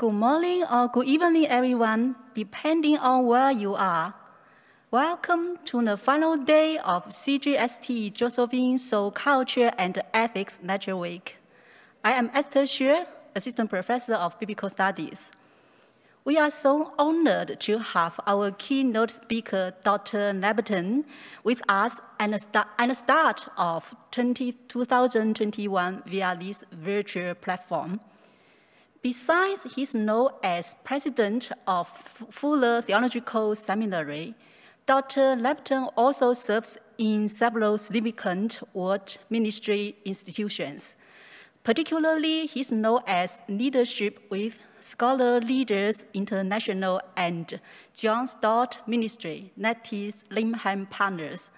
Good morning or good evening, everyone, depending on where you are. Welcome to the final day of CGST Josephine So Culture and Ethics Lecture Week. I am Esther Xue, Assistant Professor of Biblical Studies. We are so honored to have our keynote speaker, Dr. Labberton, with us at the start of 20, 2021 via this virtual platform. Besides, he's known as president of Fuller Theological Seminary. Dr. Labberton also serves in several significant world ministry institutions. Particularly, he's known as leadership with Scholar Leaders International and John Stott Ministry, is Langham Partners.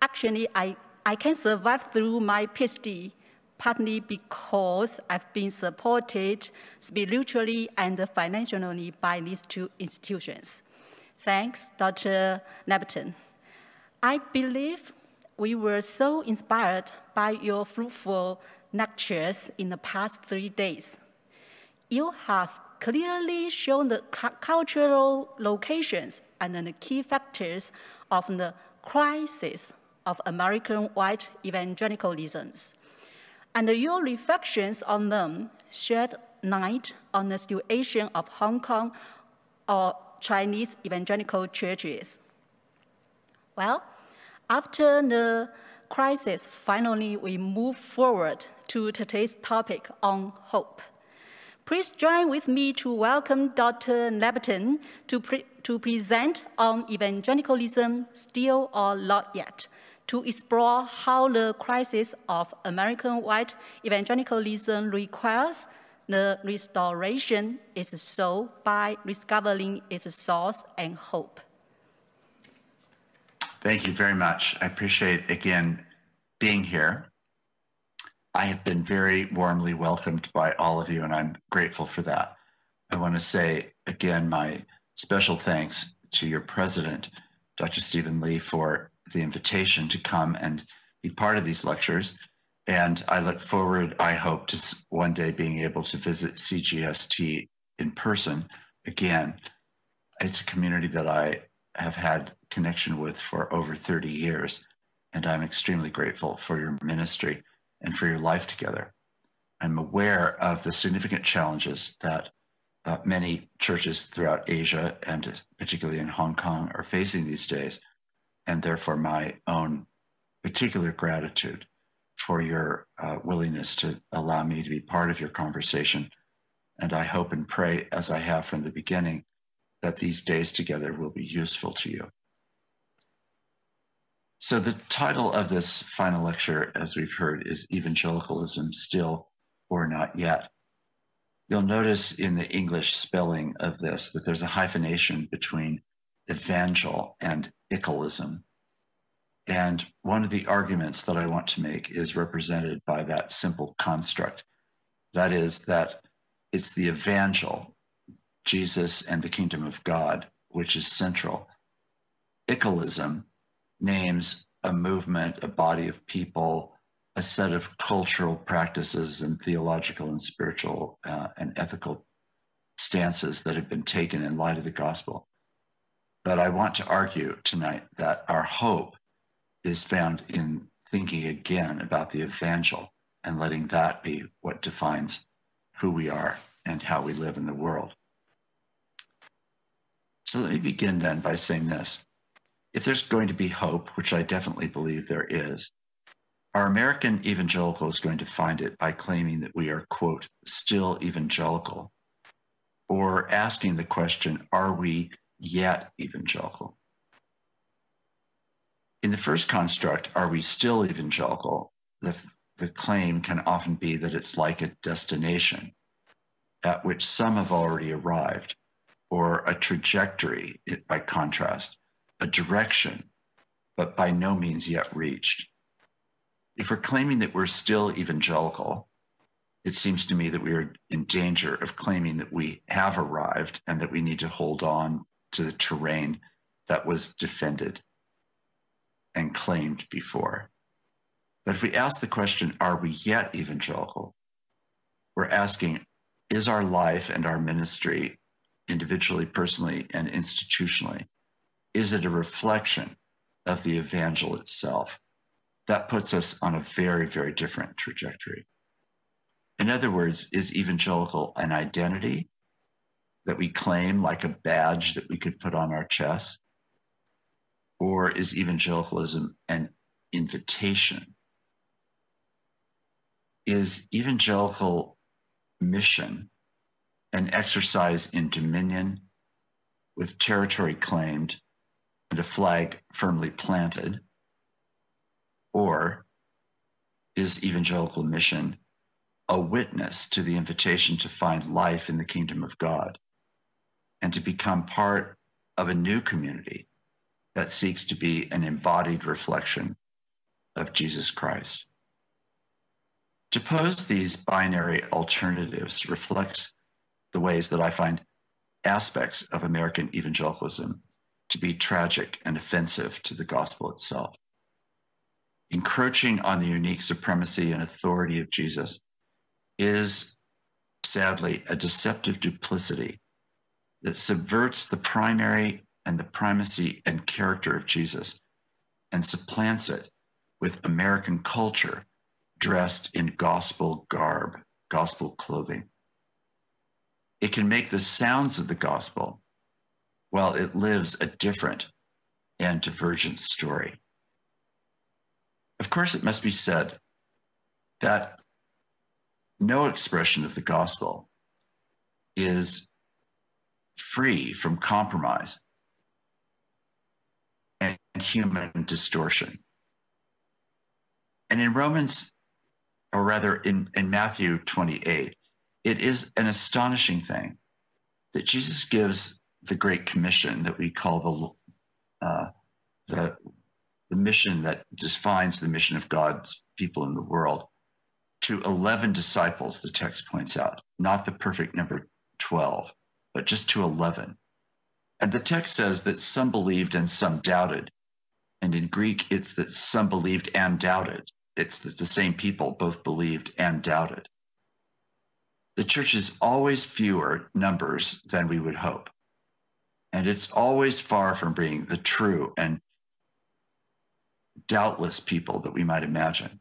Actually, I, I can survive through my PhD partly because I've been supported spiritually and financially by these two institutions. Thanks, Dr. Labberton. I believe we were so inspired by your fruitful lectures in the past three days. You have clearly shown the cultural locations and the key factors of the crisis of American white evangelicalisms and your reflections on them shed light on the situation of Hong Kong or Chinese evangelical churches. Well, after the crisis, finally we move forward to today's topic on hope. Please join with me to welcome Dr. Labberton to, pre to present on evangelicalism, still or not yet, to explore how the crisis of American white evangelicalism requires the restoration its soul by discovering its source and hope. Thank you very much. I appreciate, again, being here. I have been very warmly welcomed by all of you, and I'm grateful for that. I want to say, again, my special thanks to your president, Dr. Stephen Lee, for the invitation to come and be part of these lectures. And I look forward, I hope, to one day being able to visit CGST in person again. It's a community that I have had connection with for over 30 years, and I'm extremely grateful for your ministry and for your life together. I'm aware of the significant challenges that uh, many churches throughout Asia and particularly in Hong Kong are facing these days and therefore my own particular gratitude for your uh, willingness to allow me to be part of your conversation. And I hope and pray, as I have from the beginning, that these days together will be useful to you. So, the title of this final lecture, as we've heard, is Evangelicalism Still or Not Yet. You'll notice in the English spelling of this that there's a hyphenation between evangel and ickalism. And one of the arguments that I want to make is represented by that simple construct. That is, that it's the evangel, Jesus and the kingdom of God, which is central. Ickalism names a movement, a body of people, a set of cultural practices and theological and spiritual uh, and ethical stances that have been taken in light of the gospel. But I want to argue tonight that our hope is found in thinking again about the evangel and letting that be what defines who we are and how we live in the world. So let me begin then by saying this. If there's going to be hope, which I definitely believe there is, our American evangelical is going to find it by claiming that we are, quote, still evangelical, or asking the question, are we yet evangelical. In the first construct, are we still evangelical? The, the claim can often be that it's like a destination at which some have already arrived, or a trajectory, by contrast, a direction, but by no means yet reached. If we're claiming that we're still evangelical, it seems to me that we are in danger of claiming that we have arrived and that we need to hold on to the terrain that was defended and claimed before. But if we ask the question, are we yet evangelical? We're asking, is our life and our ministry, individually, personally, and institutionally, is it a reflection of the evangel itself? That puts us on a very, very different trajectory. In other words, is evangelical an identity that we claim like a badge that we could put on our chest? Or is evangelicalism an invitation? Is evangelical mission an exercise in dominion with territory claimed and a flag firmly planted? Or is evangelical mission a witness to the invitation to find life in the kingdom of God and to become part of a new community that seeks to be an embodied reflection of Jesus Christ. To pose these binary alternatives reflects the ways that I find aspects of American evangelicalism to be tragic and offensive to the gospel itself. Encroaching on the unique supremacy and authority of Jesus is sadly a deceptive duplicity that subverts the primary and the primacy and character of Jesus and supplants it with American culture dressed in gospel garb, gospel clothing. It can make the sounds of the gospel while it lives a different and divergent story. Of course, it must be said that no expression of the gospel is free from compromise and human distortion. And in Romans, or rather in, in Matthew 28, it is an astonishing thing that Jesus gives the Great Commission that we call the, uh, the, the mission that defines the mission of God's people in the world to 11 disciples, the text points out, not the perfect number 12, but just to 11. And the text says that some believed and some doubted. And in Greek, it's that some believed and doubted. It's that the same people both believed and doubted. The church is always fewer numbers than we would hope. And it's always far from being the true and doubtless people that we might imagine.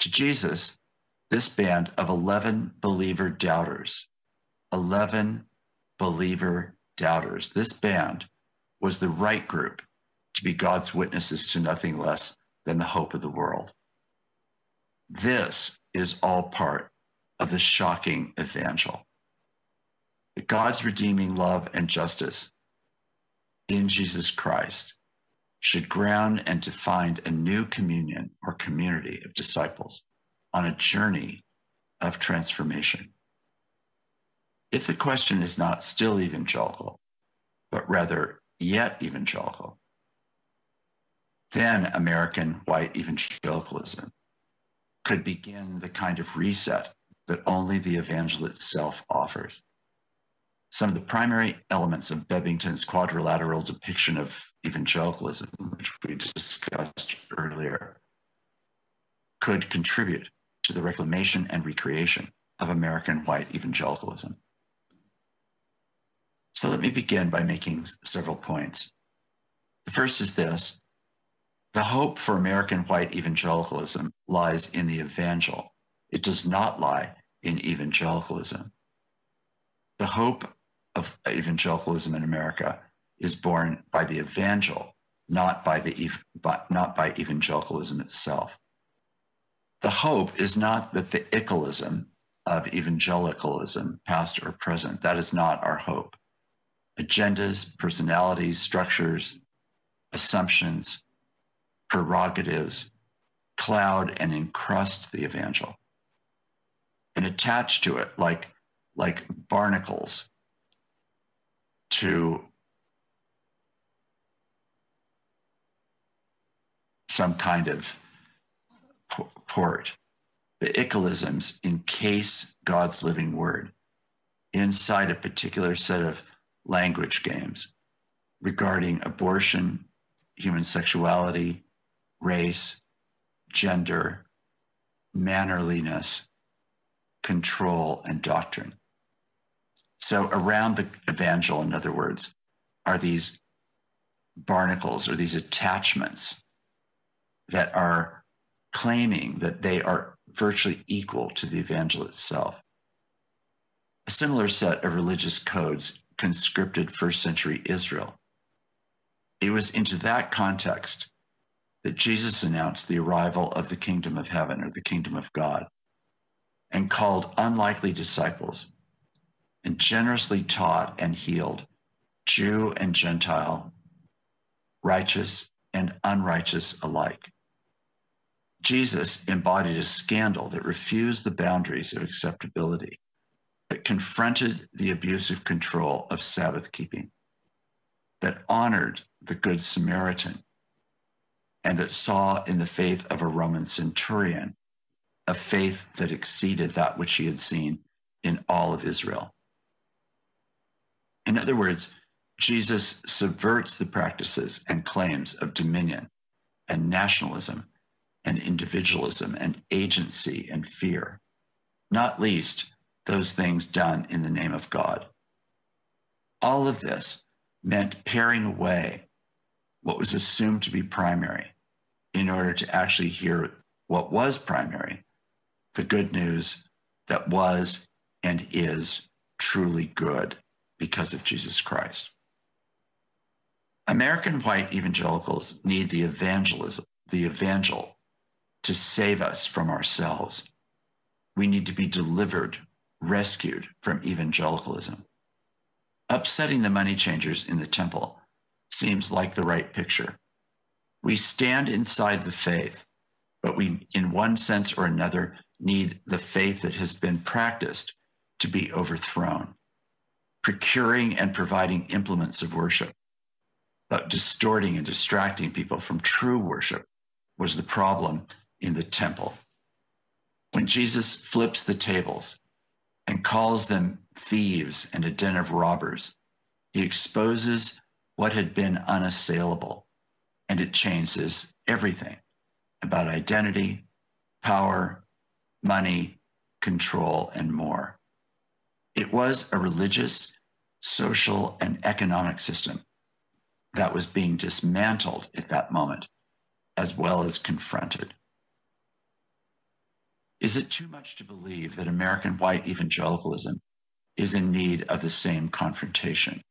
To Jesus, this band of 11 believer doubters, 11 believer doubters, this band was the right group to be God's witnesses to nothing less than the hope of the world. This is all part of the shocking evangel. That God's redeeming love and justice in Jesus Christ should ground and define a new communion or community of disciples on a journey of transformation. If the question is not still evangelical, but rather yet evangelical, then American white evangelicalism could begin the kind of reset that only the evangel itself offers some of the primary elements of Bebbington's quadrilateral depiction of evangelicalism, which we discussed earlier, could contribute to the reclamation and recreation of American white evangelicalism. So let me begin by making several points. The first is this the hope for American white evangelicalism lies in the evangel. It does not lie in evangelicalism. The hope of evangelicalism in America is born by the evangel, not by the but not by evangelicalism itself. The hope is not that the ickalism of evangelicalism, past or present, that is not our hope. Agendas, personalities, structures, assumptions, prerogatives cloud and encrust the evangel and attach to it like, like barnacles to some kind of port. The ickalisms encase God's living word inside a particular set of language games regarding abortion, human sexuality, race, gender, mannerliness, control, and doctrine. So, around the evangel, in other words, are these barnacles or these attachments that are claiming that they are virtually equal to the evangel itself. A similar set of religious codes conscripted first century Israel. It was into that context that Jesus announced the arrival of the kingdom of heaven or the kingdom of God and called unlikely disciples and generously taught and healed Jew and Gentile, righteous and unrighteous alike. Jesus embodied a scandal that refused the boundaries of acceptability, that confronted the abusive control of Sabbath keeping, that honored the Good Samaritan, and that saw in the faith of a Roman centurion a faith that exceeded that which he had seen in all of Israel. In other words, Jesus subverts the practices and claims of dominion and nationalism and individualism and agency and fear, not least those things done in the name of God. All of this meant paring away what was assumed to be primary in order to actually hear what was primary, the good news that was and is truly good because of Jesus Christ. American white evangelicals need the evangelism, the evangel to save us from ourselves. We need to be delivered, rescued from evangelicalism. Upsetting the money changers in the temple seems like the right picture. We stand inside the faith, but we, in one sense or another, need the faith that has been practiced to be overthrown, procuring and providing implements of worship, but distorting and distracting people from true worship was the problem in the temple. When Jesus flips the tables and calls them thieves and a den of robbers, he exposes what had been unassailable and it changes everything about identity, power, money, control, and more. It was a religious, social, and economic system that was being dismantled at that moment, as well as confronted. Is it too much to believe that American white evangelicalism is in need of the same confrontation?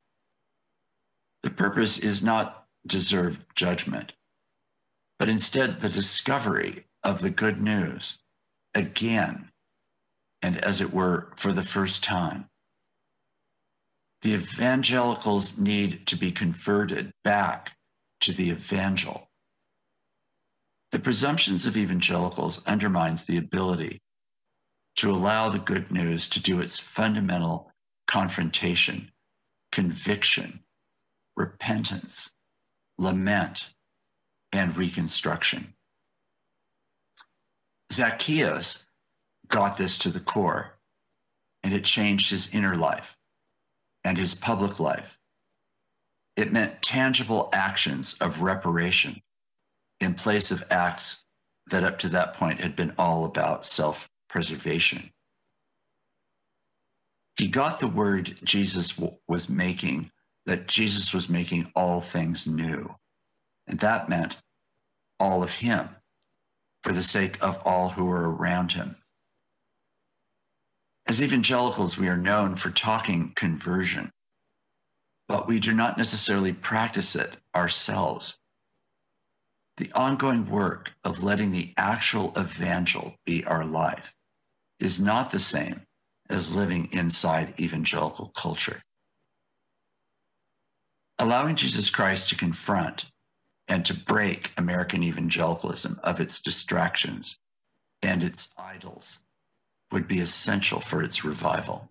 The purpose is not deserved judgment, but instead the discovery of the good news again, and as it were, for the first time. The evangelicals need to be converted back to the evangel the presumptions of evangelicals undermines the ability to allow the good news to do its fundamental confrontation, conviction, repentance, lament, and reconstruction. Zacchaeus got this to the core, and it changed his inner life and his public life. It meant tangible actions of reparation in place of acts that up to that point had been all about self preservation. He got the word Jesus was making, that Jesus was making all things new. And that meant all of him for the sake of all who were around him. As evangelicals, we are known for talking conversion, but we do not necessarily practice it ourselves the ongoing work of letting the actual evangel be our life is not the same as living inside evangelical culture. Allowing Jesus Christ to confront and to break American evangelicalism of its distractions and its idols would be essential for its revival.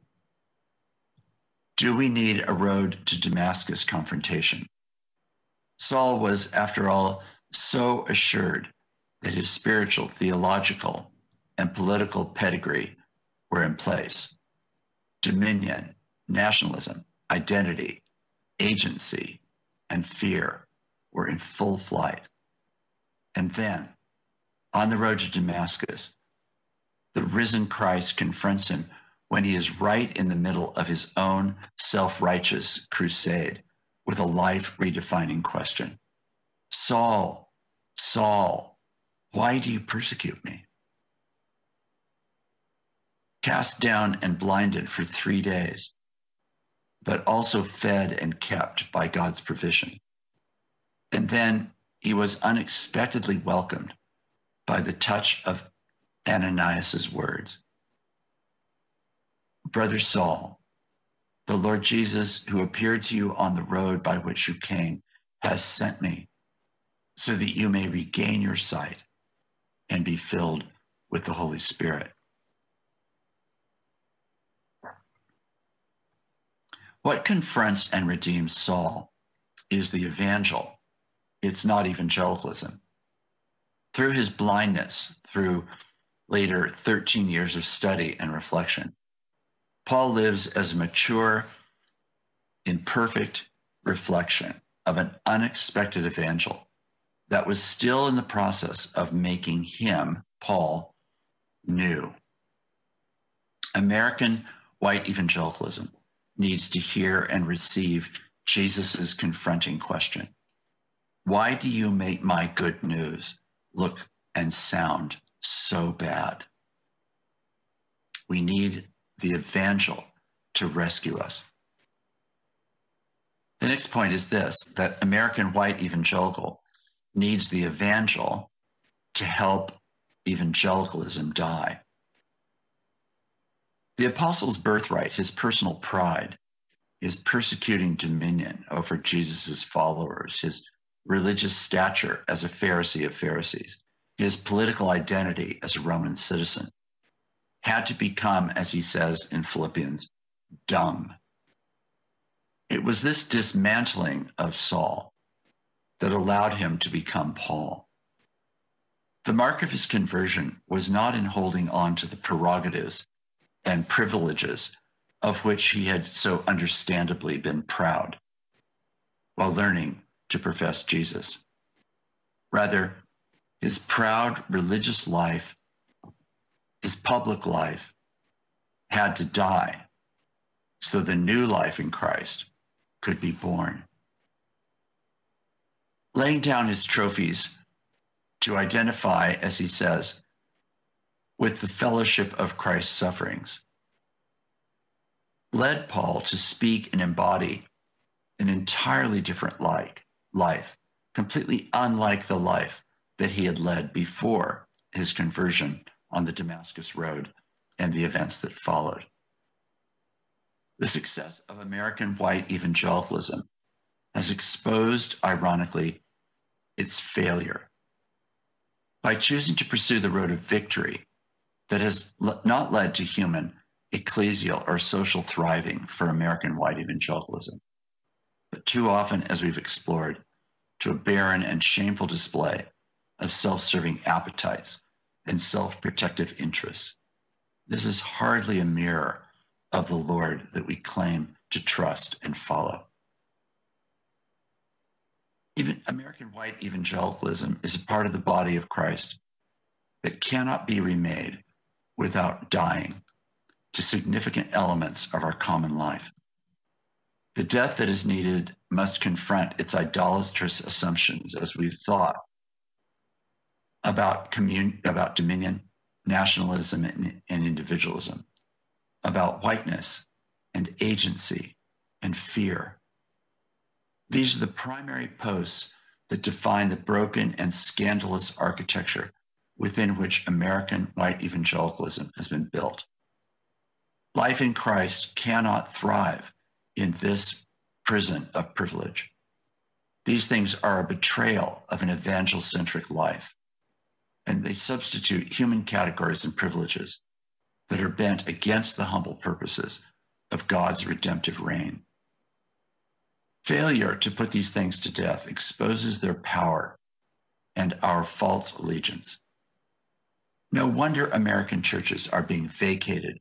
Do we need a road to Damascus confrontation? Saul was, after all, so assured that his spiritual, theological, and political pedigree were in place. Dominion, nationalism, identity, agency, and fear were in full flight. And then, on the road to Damascus, the risen Christ confronts him when he is right in the middle of his own self righteous crusade with a life redefining question Saul, Saul, why do you persecute me? Cast down and blinded for three days, but also fed and kept by God's provision. And then he was unexpectedly welcomed by the touch of Ananias's words. Brother Saul, the Lord Jesus, who appeared to you on the road by which you came, has sent me so that you may regain your sight and be filled with the Holy Spirit. What confronts and redeems Saul is the evangel. It's not evangelicalism. Through his blindness, through later 13 years of study and reflection, Paul lives as a mature, imperfect reflection of an unexpected evangel that was still in the process of making him, Paul, new. American white evangelicalism needs to hear and receive Jesus' confronting question Why do you make my good news look and sound so bad? We need the evangel to rescue us. The next point is this that American white evangelical needs the evangel to help evangelicalism die. The apostle's birthright, his personal pride, his persecuting dominion over Jesus' followers, his religious stature as a Pharisee of Pharisees, his political identity as a Roman citizen, had to become, as he says in Philippians, dumb. It was this dismantling of Saul that allowed him to become Paul. The mark of his conversion was not in holding on to the prerogatives and privileges of which he had so understandably been proud while learning to profess Jesus. Rather, his proud religious life his public life had to die so the new life in Christ could be born. Laying down his trophies to identify, as he says, with the fellowship of Christ's sufferings, led Paul to speak and embody an entirely different like, life, completely unlike the life that he had led before his conversion on the Damascus Road and the events that followed. The success of American white evangelicalism has exposed, ironically, its failure. By choosing to pursue the road of victory that has not led to human, ecclesial, or social thriving for American white evangelicalism, but too often, as we've explored, to a barren and shameful display of self serving appetites and self protective interests. This is hardly a mirror of the Lord that we claim to trust and follow. Even American white evangelicalism is a part of the body of Christ that cannot be remade without dying to significant elements of our common life. The death that is needed must confront its idolatrous assumptions as we've thought about commun- about dominion, nationalism, and, and individualism, about whiteness and agency and fear. These are the primary posts that define the broken and scandalous architecture within which American white evangelicalism has been built. Life in Christ cannot thrive in this prison of privilege. These things are a betrayal of an evangel-centric life and they substitute human categories and privileges that are bent against the humble purposes of God's redemptive reign. Failure to put these things to death exposes their power and our false allegiance. No wonder American churches are being vacated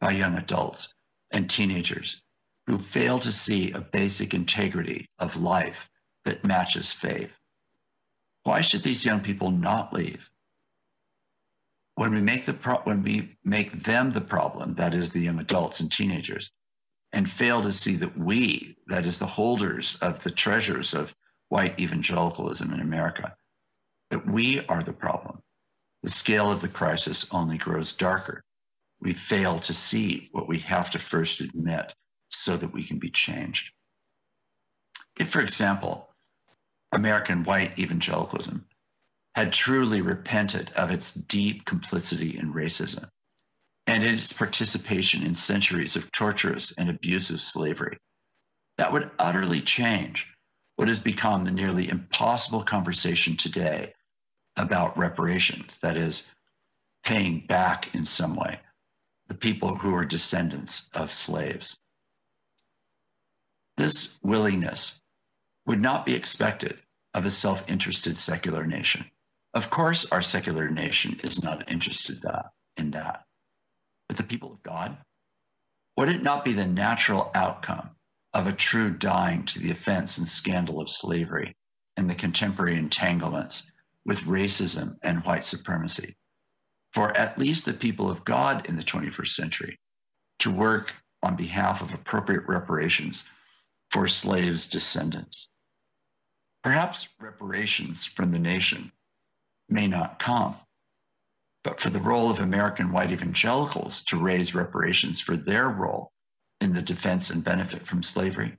by young adults and teenagers who fail to see a basic integrity of life that matches faith. Why should these young people not leave? when we make the pro- when we make them the problem, that is the young adults and teenagers, and fail to see that we, that is the holders of the treasures of white evangelicalism in America, that we are the problem. The scale of the crisis only grows darker. We fail to see what we have to first admit so that we can be changed. If, for example, American white evangelicalism had truly repented of its deep complicity in racism and its participation in centuries of torturous and abusive slavery, that would utterly change what has become the nearly impossible conversation today about reparations, that is, paying back in some way the people who are descendants of slaves. This willingness would not be expected of a self interested secular nation. Of course, our secular nation is not interested that, in that. But the people of God, would it not be the natural outcome of a true dying to the offense and scandal of slavery and the contemporary entanglements with racism and white supremacy? For at least the people of God in the 21st century to work on behalf of appropriate reparations for slaves' descendants. Perhaps reparations from the nation may not come, but for the role of American white evangelicals to raise reparations for their role in the defense and benefit from slavery,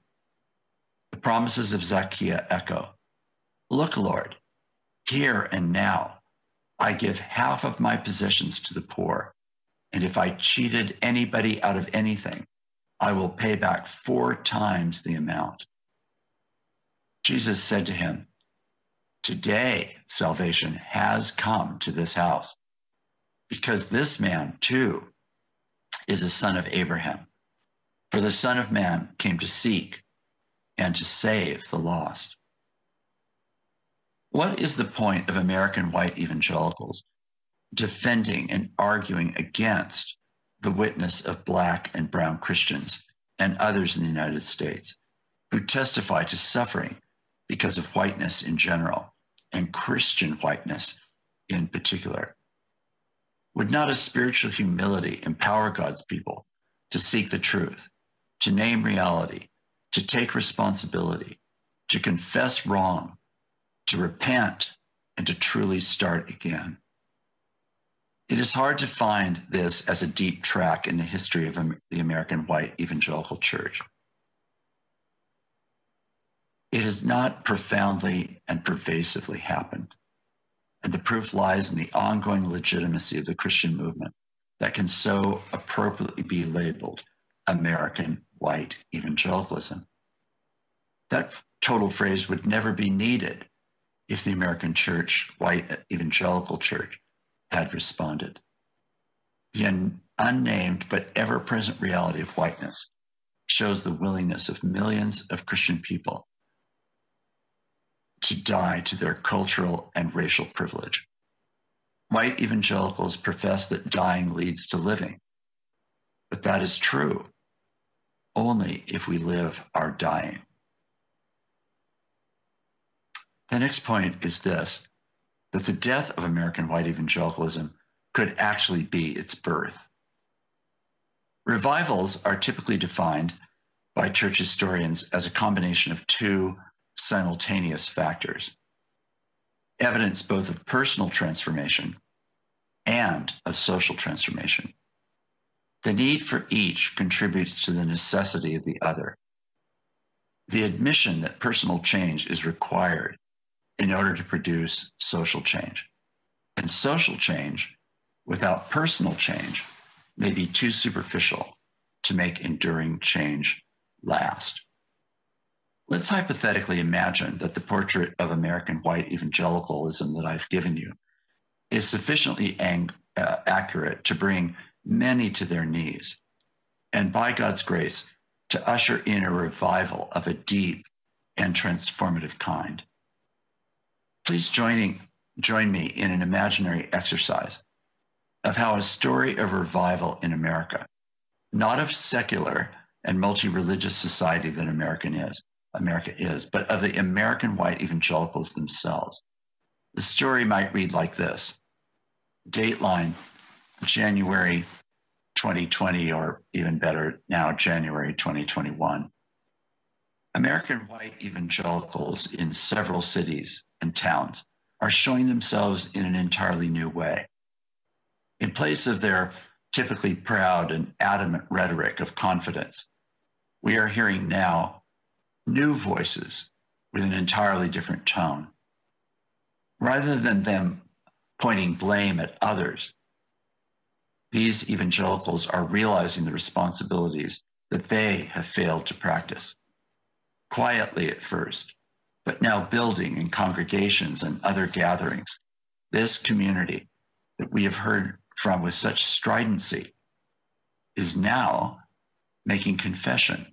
the promises of Zacchaeus echo Look, Lord, here and now I give half of my possessions to the poor, and if I cheated anybody out of anything, I will pay back four times the amount. Jesus said to him, Today salvation has come to this house, because this man too is a son of Abraham. For the Son of Man came to seek and to save the lost. What is the point of American white evangelicals defending and arguing against the witness of Black and Brown Christians and others in the United States who testify to suffering because of whiteness in general and Christian whiteness in particular. Would not a spiritual humility empower God's people to seek the truth, to name reality, to take responsibility, to confess wrong, to repent, and to truly start again? It is hard to find this as a deep track in the history of the American white evangelical church. It has not profoundly and pervasively happened. And the proof lies in the ongoing legitimacy of the Christian movement that can so appropriately be labeled American white evangelicalism. That total phrase would never be needed if the American church, white evangelical church, had responded. The unnamed but ever present reality of whiteness shows the willingness of millions of Christian people to die to their cultural and racial privilege. White evangelicals profess that dying leads to living, but that is true only if we live our dying. The next point is this that the death of American white evangelicalism could actually be its birth. Revivals are typically defined by church historians as a combination of two simultaneous factors evidence both of personal transformation and of social transformation. The need for each contributes to the necessity of the other. The admission that personal change is required in order to produce social change. And social change without personal change may be too superficial to make enduring change last. Let's hypothetically imagine that the portrait of American white evangelicalism that I've given you is sufficiently ang- uh, accurate to bring many to their knees, and by God's grace, to usher in a revival of a deep and transformative kind. Please joining, join me in an imaginary exercise of how a story of revival in America, not of secular and multi religious society that American is, America is, but of the American white evangelicals themselves. The story might read like this Dateline, January 2020, or even better now, January 2021. American white evangelicals in several cities and towns are showing themselves in an entirely new way. In place of their typically proud and adamant rhetoric of confidence, we are hearing now new voices with an entirely different tone. Rather than them pointing blame at others, these evangelicals are realizing the responsibilities that they have failed to practice. Quietly at first, but now building in congregations and other gatherings, this community that we have heard from with such stridency is now making confession.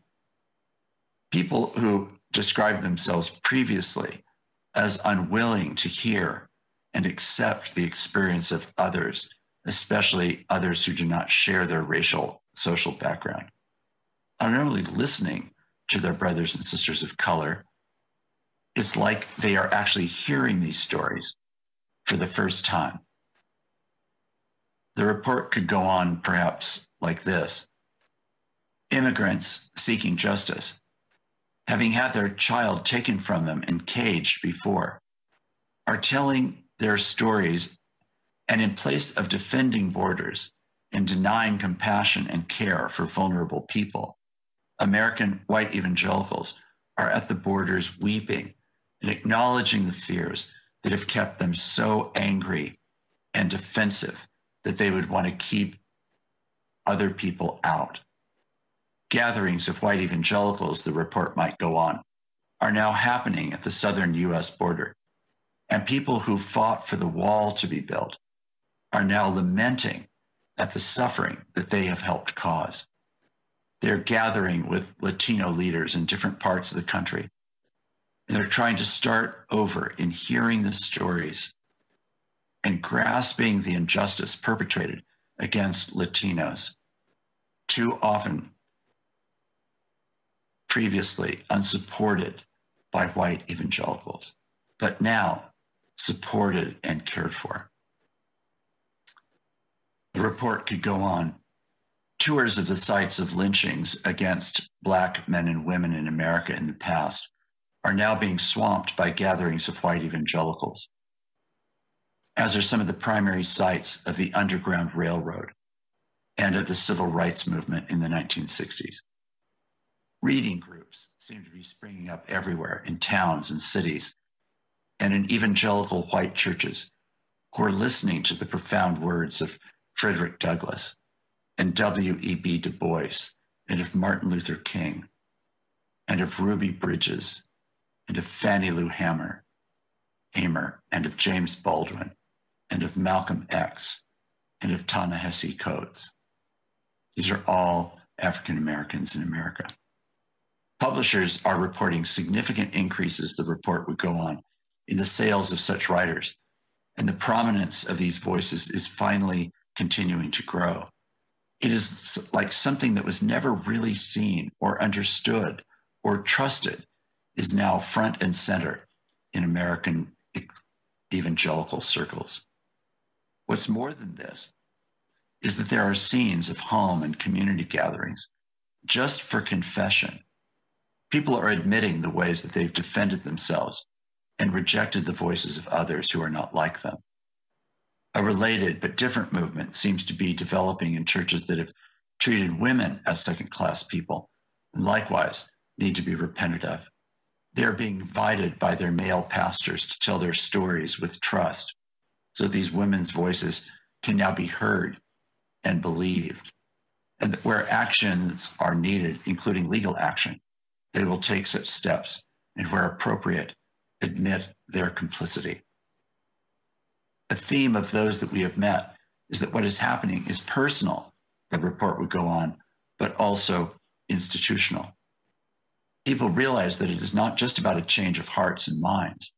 People who described themselves previously as unwilling to hear and accept the experience of others, especially others who do not share their racial social background, are not only listening to their brothers and sisters of color, it's like they are actually hearing these stories for the first time. The report could go on perhaps like this Immigrants seeking justice, having had their child taken from them and caged before, are telling their stories and in place of defending borders and denying compassion and care for vulnerable people, American white evangelicals are at the borders weeping and acknowledging the fears that have kept them so angry and defensive that they would want to keep other people out. Gatherings of white evangelicals, the report might go on, are now happening at the southern US border. And people who fought for the wall to be built are now lamenting at the suffering that they have helped cause. They're gathering with Latino leaders in different parts of the country. And they're trying to start over in hearing the stories and grasping the injustice perpetrated against Latinos, too often previously unsupported by white evangelicals, but now supported and cared for. The report could go on. Tours of the sites of lynchings against Black men and women in America in the past are now being swamped by gatherings of white evangelicals as are some of the primary sites of the Underground Railroad and of the civil rights movement in the 1960s. Reading groups seem to be springing up everywhere in towns and cities, and in evangelical white churches who are listening to the profound words of Frederick Douglass and W.E.B. Du Bois and of Martin Luther King and of Ruby Bridges and of Fannie Lou Hamer, Hamer and of James Baldwin and of Malcolm X and of Ta-Nehisi Coates. These are all African Americans in America. Publishers are reporting significant increases, the report would go on, in the sales of such writers. And the prominence of these voices is finally continuing to grow. It is like something that was never really seen or understood or trusted is now front and center in American evangelical circles. What's more than this is that there are scenes of home and community gatherings just for confession. People are admitting the ways that they've defended themselves and rejected the voices of others who are not like them. A related but different movement seems to be developing in churches that have treated women as second class people and likewise need to be repented of. They're being invited by their male pastors to tell their stories with trust so these women's voices can now be heard and believed. And where actions are needed, including legal action, they will take such steps and where appropriate, admit their complicity. A theme of those that we have met is that what is happening is personal, the report would go on, but also institutional. People realize that it is not just about a change of hearts and minds,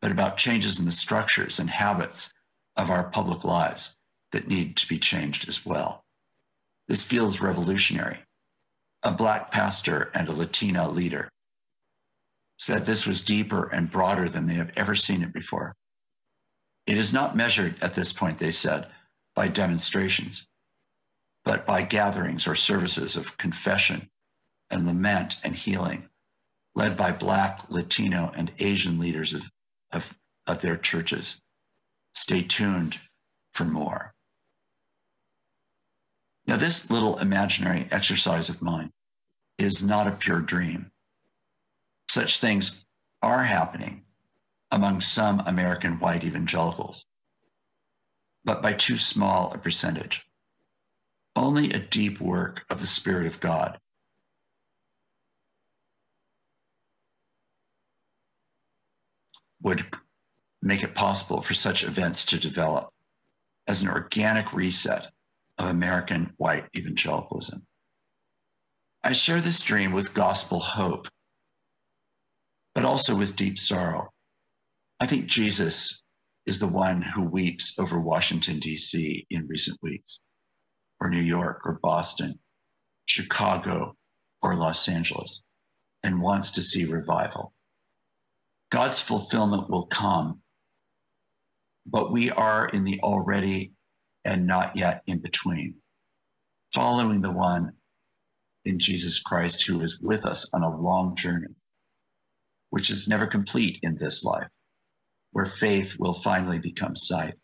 but about changes in the structures and habits of our public lives that need to be changed as well. This feels revolutionary. A Black pastor and a Latina leader said this was deeper and broader than they have ever seen it before. It is not measured at this point, they said, by demonstrations, but by gatherings or services of confession and lament and healing, led by Black, Latino, and Asian leaders of, of, of their churches. Stay tuned for more. Now, this little imaginary exercise of mine is not a pure dream. Such things are happening among some American white evangelicals, but by too small a percentage. Only a deep work of the Spirit of God would make it possible for such events to develop as an organic reset of American white evangelicalism. I share this dream with gospel hope, but also with deep sorrow. I think Jesus is the one who weeps over Washington, D.C. in recent weeks, or New York, or Boston, Chicago, or Los Angeles, and wants to see revival. God's fulfillment will come, but we are in the already and not yet in between, following the one in Jesus Christ who is with us on a long journey, which is never complete in this life, where faith will finally become sight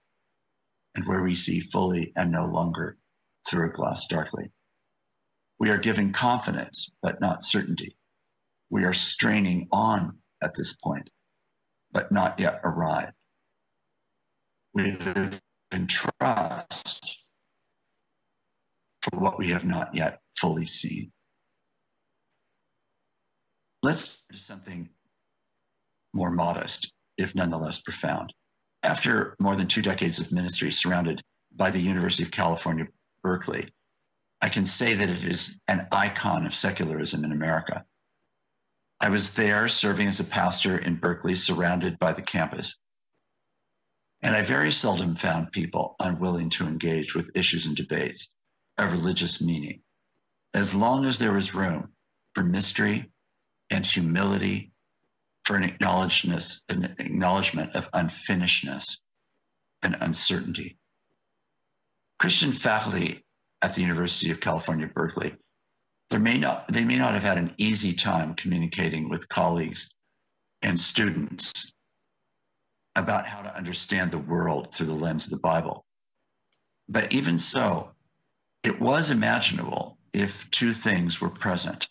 and where we see fully and no longer through a glass darkly. We are given confidence, but not certainty. We are straining on at this point, but not yet arrived. We live in trust for what we have not yet fully seen. Let's do something more modest, if nonetheless profound. After more than two decades of ministry surrounded by the University of California, Berkeley, I can say that it is an icon of secularism in America. I was there serving as a pastor in Berkeley, surrounded by the campus. And I very seldom found people unwilling to engage with issues and debates of religious meaning, as long as there was room for mystery and humility, for an an acknowledgement of unfinishedness and uncertainty. Christian faculty at the University of California, Berkeley there may not, they may not have had an easy time communicating with colleagues and students about how to understand the world through the lens of the Bible. But even so, it was imaginable if two things were present.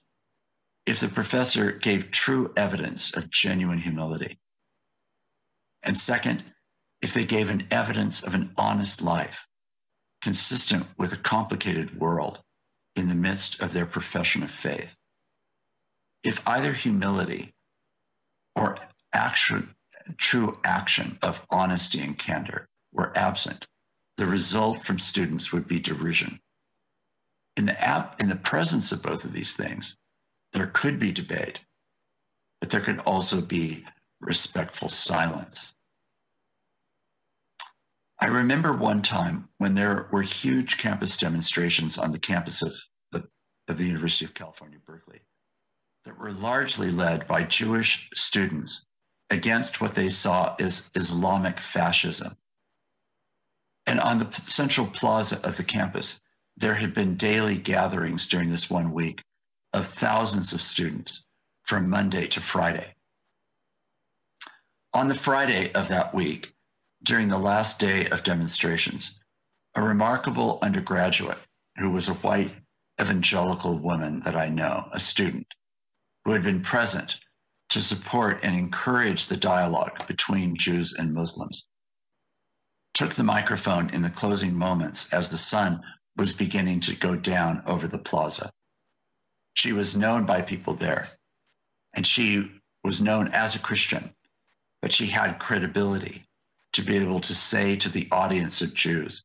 If the professor gave true evidence of genuine humility. And second, if they gave an evidence of an honest life consistent with a complicated world in the midst of their profession of faith. If either humility or action, true action of honesty and candor were absent, the result from students would be derision. In the, app, in the presence of both of these things, there could be debate, but there could also be respectful silence. I remember one time when there were huge campus demonstrations on the campus of the, of the University of California, Berkeley, that were largely led by Jewish students against what they saw as Islamic fascism. And on the central plaza of the campus, there had been daily gatherings during this one week of thousands of students from Monday to Friday. On the Friday of that week, during the last day of demonstrations, a remarkable undergraduate who was a white evangelical woman that I know, a student, who had been present to support and encourage the dialogue between Jews and Muslims, took the microphone in the closing moments as the sun was beginning to go down over the plaza. She was known by people there, and she was known as a Christian, but she had credibility to be able to say to the audience of Jews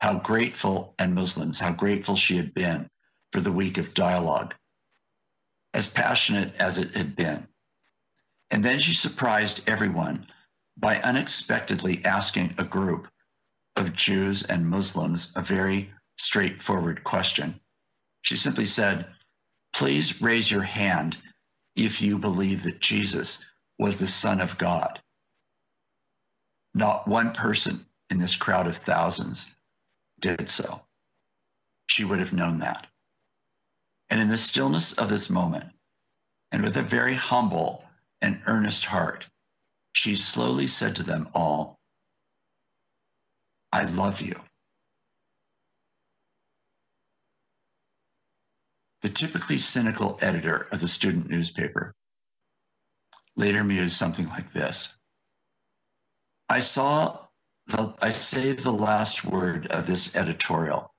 how grateful, and Muslims, how grateful she had been for the week of dialogue, as passionate as it had been. And then she surprised everyone by unexpectedly asking a group of Jews and Muslims a very straightforward question. She simply said, Please raise your hand if you believe that Jesus was the Son of God. Not one person in this crowd of thousands did so. She would have known that. And in the stillness of this moment, and with a very humble and earnest heart, she slowly said to them all, I love you. The typically cynical editor of the student newspaper later mused something like this I saw the, I saved the last word of this editorial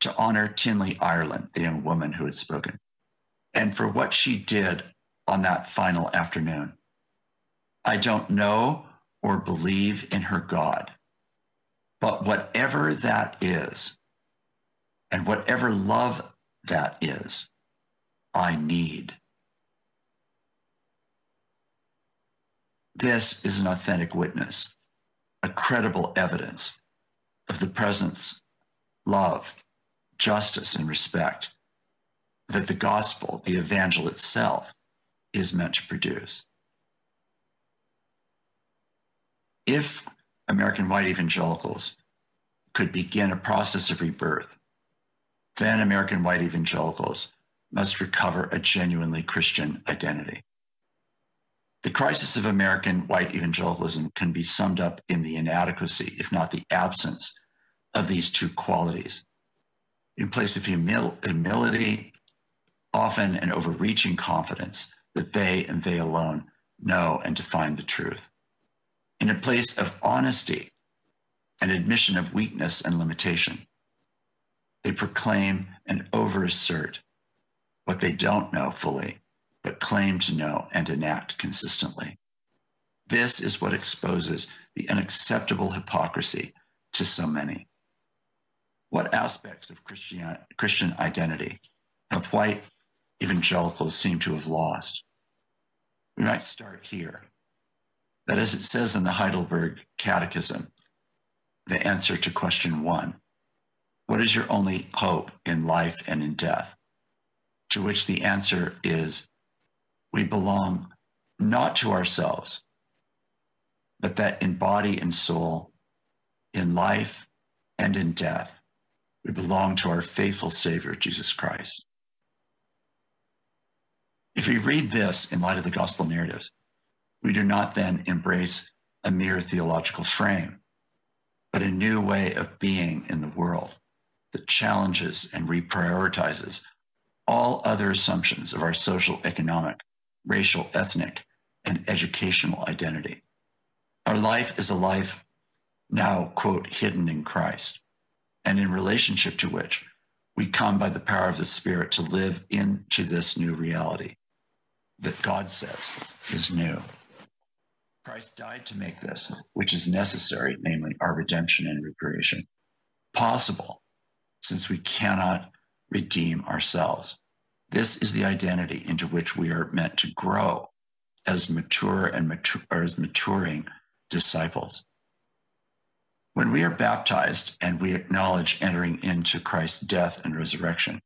to honor Tinley Ireland, the young woman who had spoken, and for what she did on that final afternoon. I don't know or believe in her God, but whatever that is, and whatever love that is, I need. This is an authentic witness, a credible evidence of the presence, love, justice, and respect that the gospel, the evangel itself, is meant to produce. If American white evangelicals could begin a process of rebirth, then American white evangelicals must recover a genuinely Christian identity. The crisis of American white evangelicalism can be summed up in the inadequacy, if not the absence, of these two qualities. In place of humil- humility, often an overreaching confidence that they and they alone know and define the truth. In a place of honesty and admission of weakness and limitation, they proclaim and overassert what they don't know fully, but claim to know and enact consistently. This is what exposes the unacceptable hypocrisy to so many. What aspects of Christian, Christian identity have white evangelicals seem to have lost? We might start here. That, as it says in the Heidelberg Catechism, the answer to question one what is your only hope in life and in death? To which the answer is we belong not to ourselves, but that in body and soul, in life and in death, we belong to our faithful Savior, Jesus Christ. If we read this in light of the gospel narratives, we do not then embrace a mere theological frame, but a new way of being in the world that challenges and reprioritizes all other assumptions of our social, economic, racial, ethnic, and educational identity. Our life is a life now, quote, hidden in Christ, and in relationship to which we come by the power of the Spirit to live into this new reality that God says is new. Christ died to make this, which is necessary, namely our redemption and recreation, possible since we cannot redeem ourselves. This is the identity into which we are meant to grow as mature and mature, as maturing disciples. When we are baptized and we acknowledge entering into Christ's death and resurrection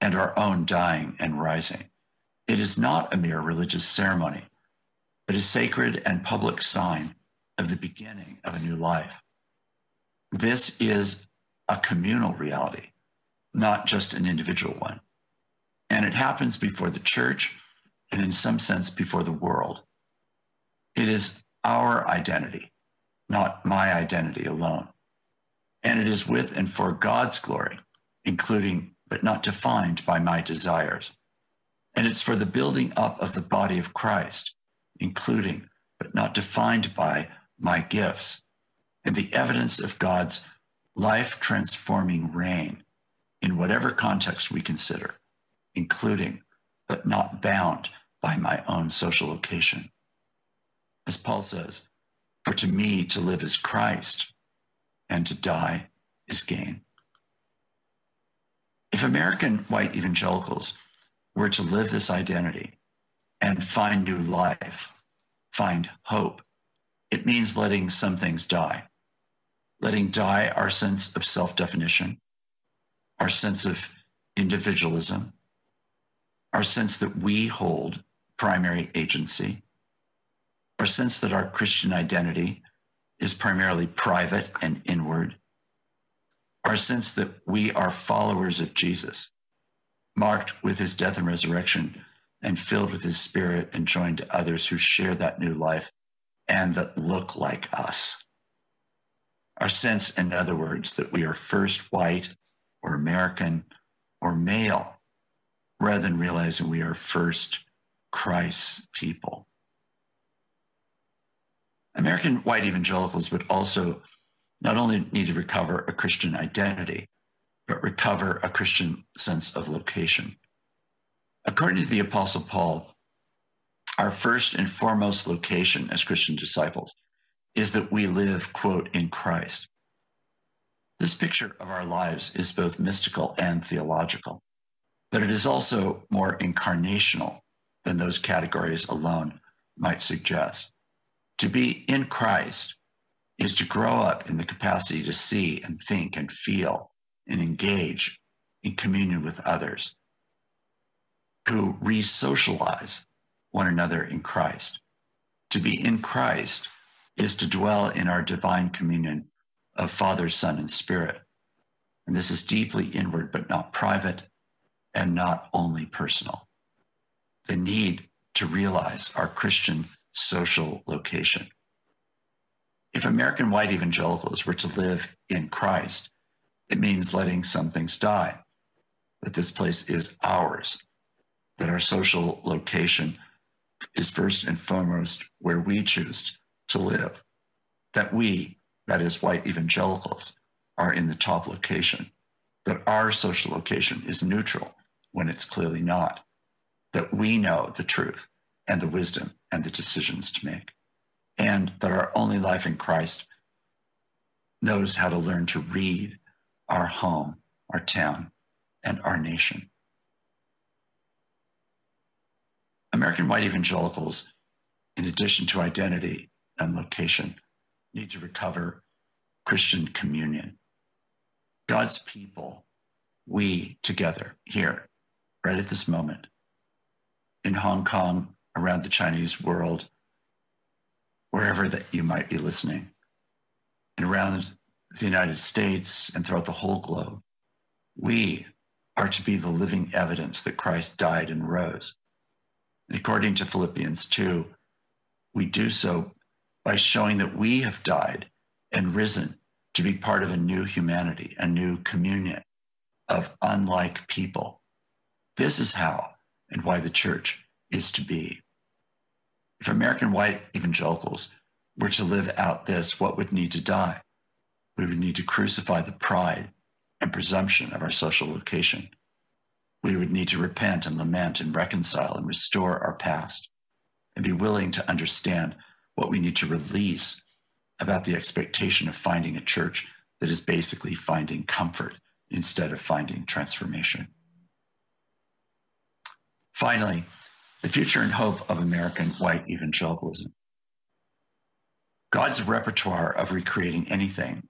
and our own dying and rising, it is not a mere religious ceremony, but a sacred and public sign of the beginning of a new life. This is a communal reality, not just an individual one. And it happens before the church and, in some sense, before the world. It is our identity, not my identity alone. And it is with and for God's glory, including but not defined by my desires. And it's for the building up of the body of Christ, including but not defined by my gifts, and the evidence of God's life transforming reign in whatever context we consider, including but not bound by my own social location. As Paul says, for to me to live is Christ and to die is gain. If American white evangelicals were to live this identity and find new life, find hope, it means letting some things die letting die our sense of self definition, our sense of individualism, our sense that we hold primary agency, our sense that our Christian identity is primarily private and inward. Our sense that we are followers of Jesus, marked with his death and resurrection, and filled with his spirit and joined to others who share that new life and that look like us. Our sense, in other words, that we are first white or American or male, rather than realizing we are first Christ's people. American white evangelicals would also not only need to recover a Christian identity, but recover a Christian sense of location. According to the Apostle Paul, our first and foremost location as Christian disciples is that we live, quote, in Christ. This picture of our lives is both mystical and theological, but it is also more incarnational than those categories alone might suggest. To be in Christ is to grow up in the capacity to see and think and feel and engage in communion with others to re socialize one another in Christ. To be in Christ is to dwell in our divine communion of Father, Son, and Spirit. And this is deeply inward, but not private and not only personal. The need to realize our Christian social location. If American white evangelicals were to live in Christ, it means letting some things die, that this place is ours, that our social location is first and foremost where we choose to live, that we, that is, white evangelicals, are in the top location, that our social location is neutral when it's clearly not, that we know the truth and the wisdom and the decisions to make, and that our only life in Christ knows how to learn to read our home, our town, and our nation. American white evangelicals, in addition to identity and location, need to recover Christian communion. God's people, we together here, right at this moment, in Hong Kong, around the Chinese world, wherever that you might be listening, and around the United States and throughout the whole globe, we are to be the living evidence that Christ died and rose According to Philippians 2, we do so by showing that we have died and risen to be part of a new humanity, a new communion of unlike people. This is how and why the church is to be. If American white evangelicals were to live out this, what would need to die? We would need to crucify the pride and presumption of our social location we would need to repent and lament and reconcile and restore our past and be willing to understand what we need to release about the expectation of finding a church that is basically finding comfort instead of finding transformation. Finally, the future and hope of American white evangelicalism. God's repertoire of recreating anything,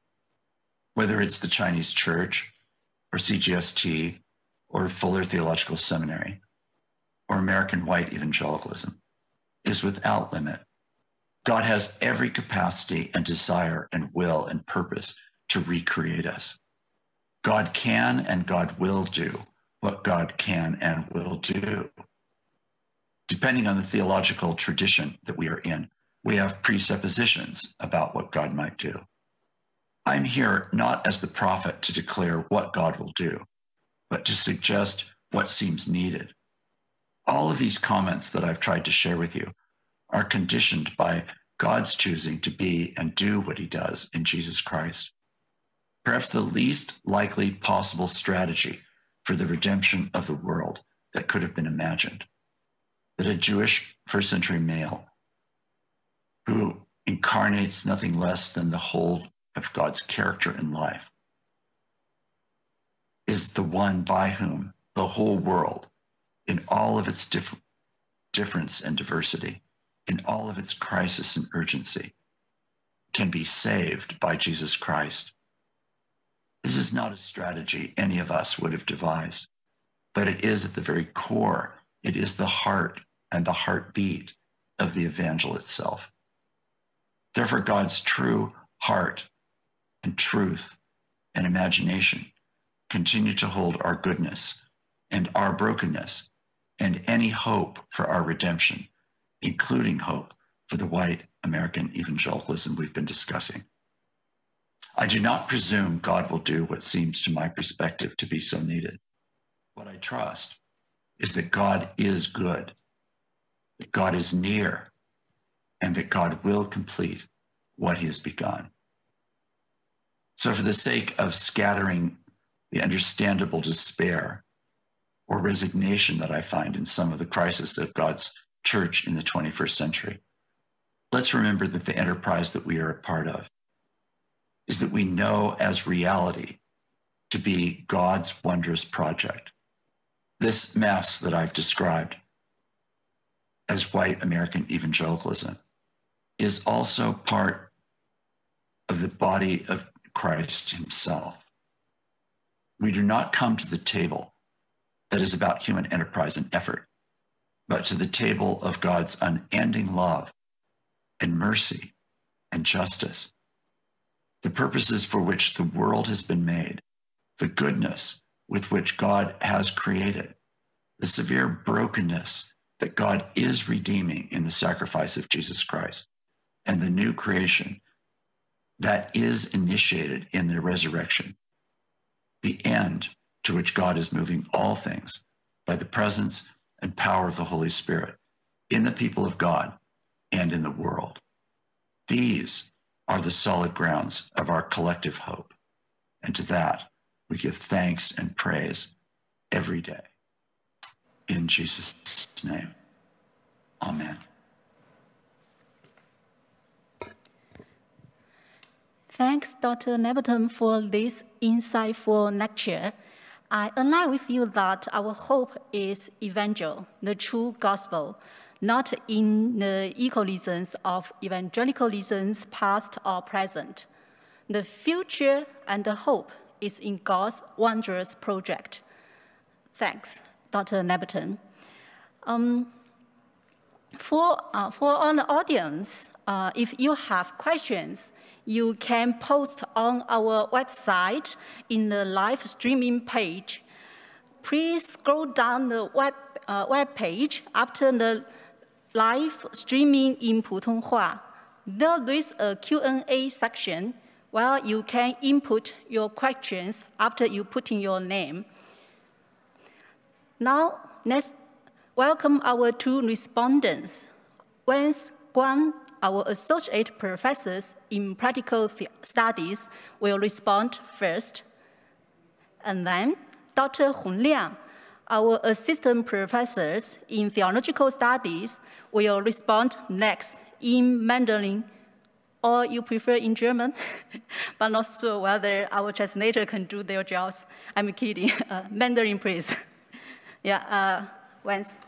whether it's the Chinese church or CGST or Fuller Theological Seminary or American white evangelicalism is without limit. God has every capacity and desire and will and purpose to recreate us. God can and God will do what God can and will do. Depending on the theological tradition that we are in, we have presuppositions about what God might do. I'm here not as the prophet to declare what God will do, but to suggest what seems needed. All of these comments that I've tried to share with you are conditioned by God's choosing to be and do what he does in Jesus Christ. Perhaps the least likely possible strategy for the redemption of the world that could have been imagined. That a Jewish first century male who incarnates nothing less than the whole of God's character in life is the one by whom the whole world, in all of its dif- difference and diversity, in all of its crisis and urgency, can be saved by Jesus Christ. This is not a strategy any of us would have devised, but it is at the very core, it is the heart and the heartbeat of the evangel itself. Therefore, God's true heart and truth and imagination continue to hold our goodness and our brokenness and any hope for our redemption, including hope for the white American evangelicalism we've been discussing. I do not presume God will do what seems to my perspective to be so needed. What I trust is that God is good, that God is near, and that God will complete what he has begun. So, for the sake of scattering the understandable despair or resignation that I find in some of the crisis of God's church in the 21st century, let's remember that the enterprise that we are a part of is that we know as reality to be God's wondrous project. This mess that I've described as white American evangelicalism is also part of the body of Christ himself. We do not come to the table that is about human enterprise and effort, but to the table of God's unending love and mercy and justice, the purposes for which the world has been made, the goodness with which God has created, the severe brokenness that God is redeeming in the sacrifice of Jesus Christ, and the new creation that is initiated in the resurrection, the end to which God is moving all things by the presence and power of the Holy Spirit in the people of God and in the world. These are the solid grounds of our collective hope. And to that, we give thanks and praise every day. In Jesus' name, amen. Thanks, Dr. Labberton, for this insightful lecture. I align with you that our hope is evangel, the true gospel, not in the egoisms of evangelicalisms past or present. The future and the hope is in God's wondrous project. Thanks, Dr. Labberton. Um, for, uh, for all the audience, uh, if you have questions, you can post on our website in the live streaming page. Please scroll down the web, uh, web page after the live streaming in Putonghua. There is a Q&A section where you can input your questions after you put in your name. Now, let's welcome our two respondents. Wance Kwan our associate professors in practical studies will respond first. And then Dr. Hong Liang, our assistant professors in theological studies will respond next in Mandarin, or you prefer in German, but not sure whether our translator can do their jobs. I'm kidding. Uh, Mandarin, please. yeah, uh.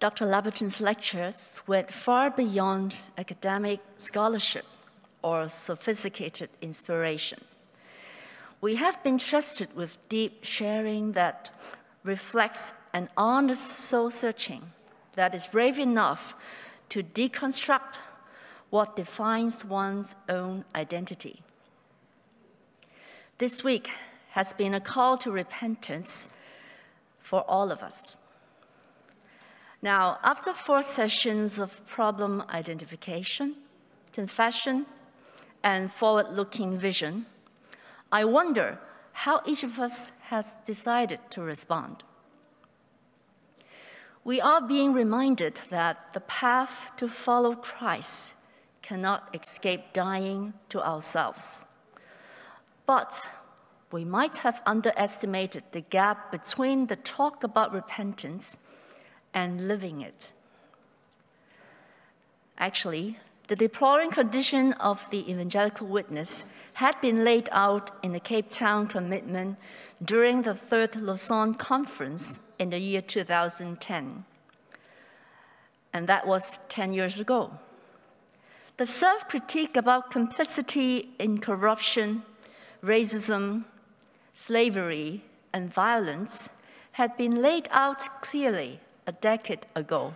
Dr. Labberton's lectures went far beyond academic scholarship or sophisticated inspiration. We have been trusted with deep sharing that reflects an honest soul searching that is brave enough to deconstruct what defines one's own identity. This week has been a call to repentance for all of us. Now, after four sessions of problem identification, confession, and forward-looking vision, I wonder how each of us has decided to respond. We are being reminded that the path to follow Christ cannot escape dying to ourselves. But we might have underestimated the gap between the talk about repentance and living it. Actually, the deploring condition of the evangelical witness had been laid out in the Cape Town Commitment during the Third Lausanne Conference in the year 2010. And that was 10 years ago. The self critique about complicity in corruption, racism, slavery, and violence had been laid out clearly a decade ago.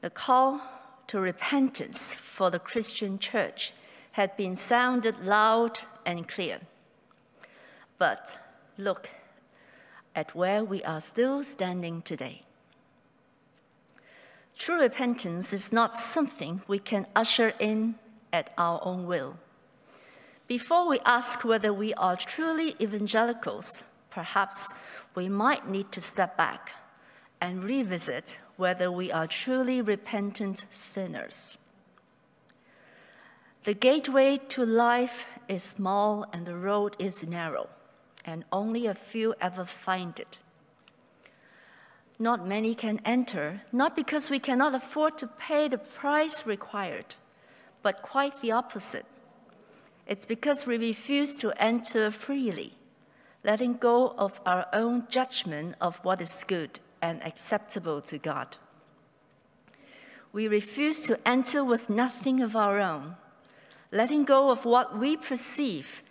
The call to repentance for the Christian church had been sounded loud and clear. But look at where we are still standing today. True repentance is not something we can usher in at our own will. Before we ask whether we are truly evangelicals, perhaps we might need to step back and revisit whether we are truly repentant sinners. The gateway to life is small and the road is narrow, and only a few ever find it. Not many can enter, not because we cannot afford to pay the price required, but quite the opposite. It's because we refuse to enter freely, letting go of our own judgment of what is good and acceptable to God. We refuse to enter with nothing of our own, letting go of what we perceive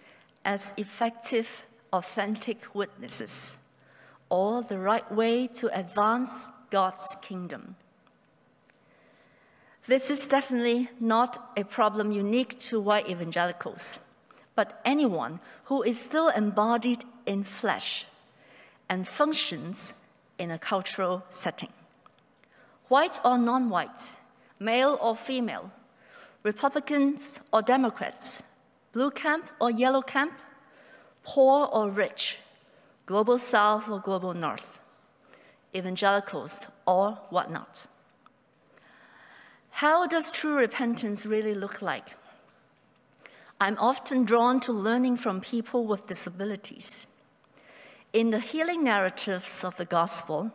as effective, authentic witnesses, or the right way to advance God's kingdom. This is definitely not a problem unique to white evangelicals, but anyone who is still embodied in flesh and functions in a cultural setting. White or non white, male or female, Republicans or Democrats, blue camp or yellow camp, poor or rich, global south or global north, evangelicals or whatnot. How does true repentance really look like? I'm often drawn to learning from people with disabilities. In the healing narratives of the gospel,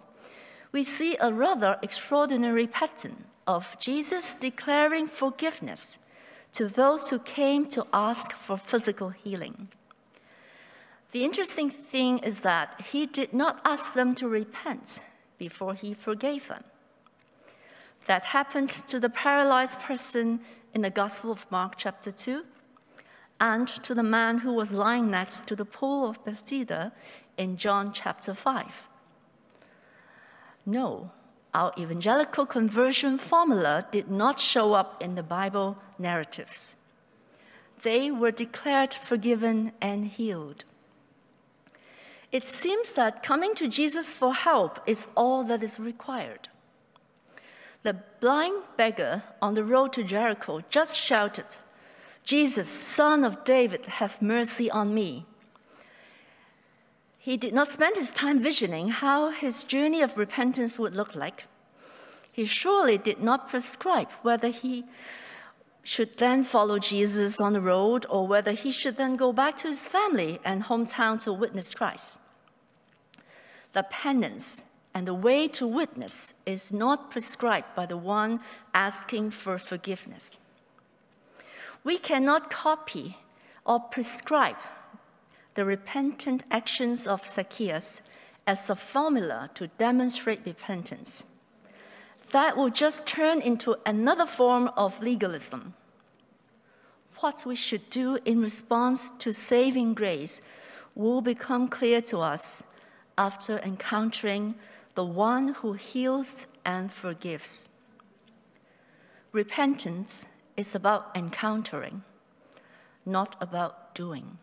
we see a rather extraordinary pattern of Jesus declaring forgiveness to those who came to ask for physical healing. The interesting thing is that he did not ask them to repent before he forgave them that happened to the paralyzed person in the Gospel of Mark, chapter 2, and to the man who was lying next to the pool of Bethesda in John chapter 5. No, our evangelical conversion formula did not show up in the Bible narratives. They were declared forgiven and healed. It seems that coming to Jesus for help is all that is required. The blind beggar on the road to Jericho just shouted, Jesus, son of David, have mercy on me. He did not spend his time visioning how his journey of repentance would look like. He surely did not prescribe whether he should then follow Jesus on the road or whether he should then go back to his family and hometown to witness Christ. The penance and the way to witness is not prescribed by the one asking for forgiveness. We cannot copy or prescribe the repentant actions of Zacchaeus as a formula to demonstrate repentance. That will just turn into another form of legalism. What we should do in response to saving grace will become clear to us after encountering the one who heals and forgives. Repentance is about encountering, not about doing.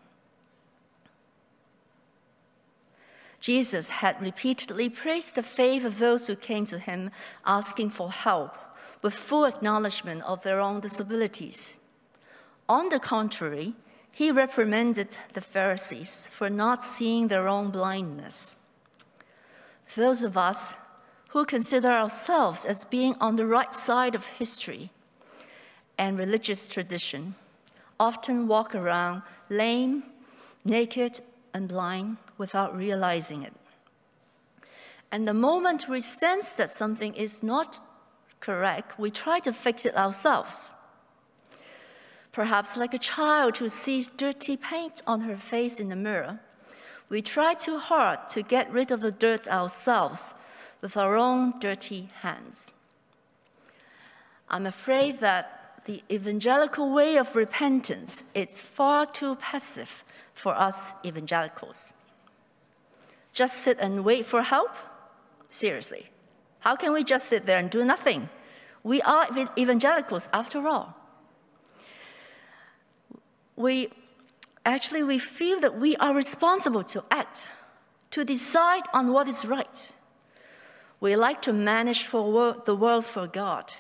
Jesus had repeatedly praised the faith of those who came to him asking for help with full acknowledgement of their own disabilities. On the contrary, he reprimanded the Pharisees for not seeing their own blindness those of us who consider ourselves as being on the right side of history and religious tradition often walk around lame, naked, and blind without realizing it. And the moment we sense that something is not correct, we try to fix it ourselves. Perhaps like a child who sees dirty paint on her face in the mirror we try too hard to get rid of the dirt ourselves with our own dirty hands. I'm afraid that the evangelical way of repentance is far too passive for us evangelicals. Just sit and wait for help? Seriously. How can we just sit there and do nothing? We are evangelicals after all. We actually we feel that we are responsible to act, to decide on what is right. We like to manage for the world for God.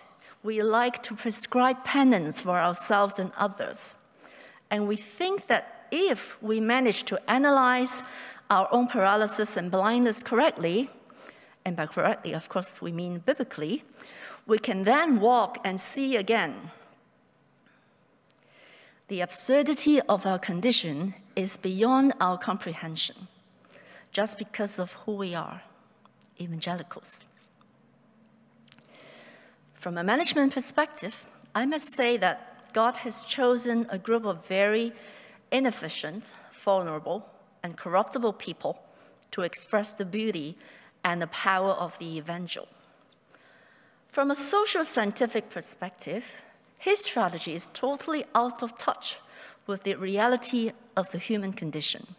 We like to prescribe penance for ourselves and others. And we think that if we manage to analyze our own paralysis and blindness correctly, and by correctly, of course, we mean biblically, we can then walk and see again. The absurdity of our condition is beyond our comprehension, just because of who we are, evangelicals. From a management perspective, I must say that God has chosen a group of very inefficient, vulnerable, and corruptible people to express the beauty and the power of the evangel. From a social scientific perspective, his strategy is totally out of touch with the reality of the human condition.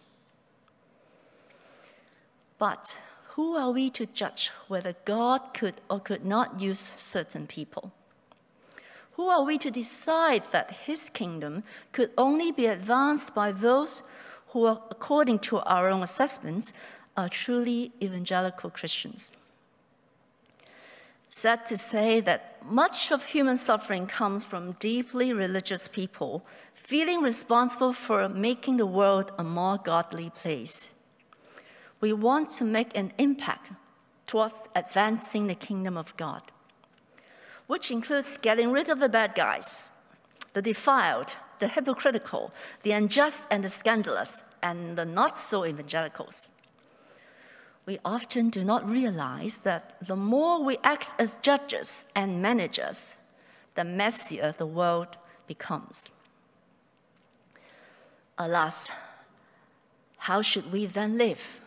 But who are we to judge whether God could or could not use certain people? Who are we to decide that his kingdom could only be advanced by those who, are, according to our own assessments, are truly evangelical Christians? Sad to say that much of human suffering comes from deeply religious people feeling responsible for making the world a more godly place we want to make an impact towards advancing the kingdom of God, which includes getting rid of the bad guys, the defiled, the hypocritical, the unjust and the scandalous, and the not so evangelicals. We often do not realize that the more we act as judges and managers, the messier the world becomes. Alas, how should we then live?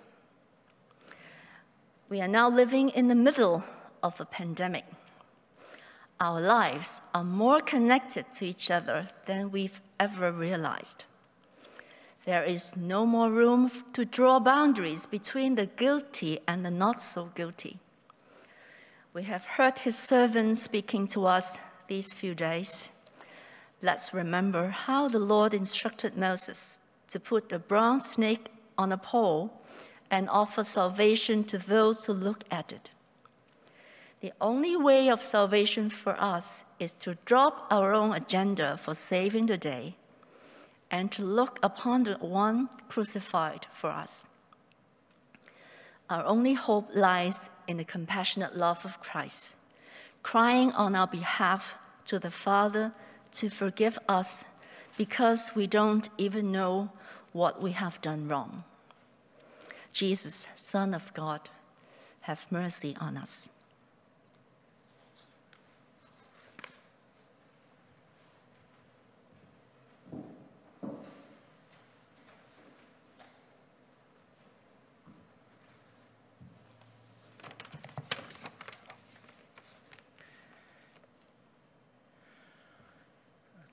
We are now living in the middle of a pandemic. Our lives are more connected to each other than we've ever realized. There is no more room to draw boundaries between the guilty and the not so guilty. We have heard his servant speaking to us these few days. Let's remember how the Lord instructed Moses to put the bronze snake on a pole and offer salvation to those who look at it. The only way of salvation for us is to drop our own agenda for saving the day and to look upon the one crucified for us. Our only hope lies in the compassionate love of Christ, crying on our behalf to the Father to forgive us because we don't even know what we have done wrong. Jesus, Son of God, have mercy on us.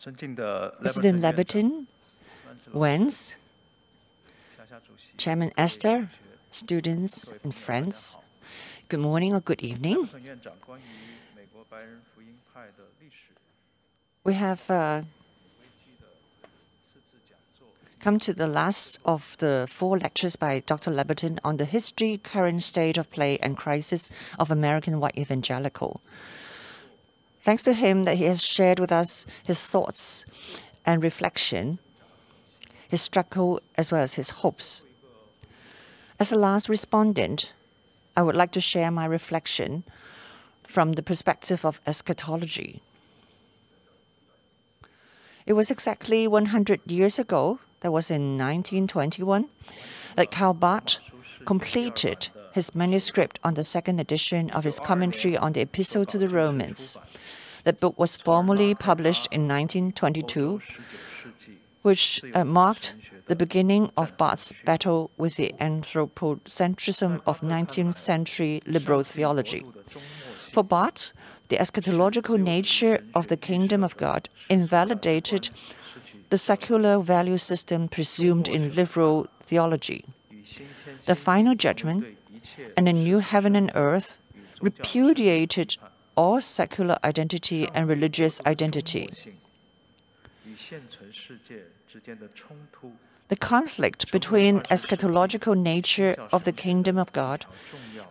President Labberton, Wance, Chairman Esther, students and friends, good morning or good evening. We have uh, come to the last of the four lectures by Dr. Labberton on the history, current state of play, and crisis of American white evangelical. Thanks to him that he has shared with us his thoughts and reflection his struggle as well as his hopes. As a last respondent, I would like to share my reflection from the perspective of eschatology. It was exactly 100 years ago, that was in 1921, that Karl Barth completed his manuscript on the second edition of his commentary on the Epistle to the Romans. The book was formally published in 1922 which uh, marked the beginning of Barth's battle with the anthropocentrism of 19th century liberal theology. For Barth, the eschatological nature of the kingdom of God invalidated the secular value system presumed in liberal theology. The final judgment and a new heaven and earth repudiated all secular identity and religious identity. The conflict between eschatological nature of the kingdom of God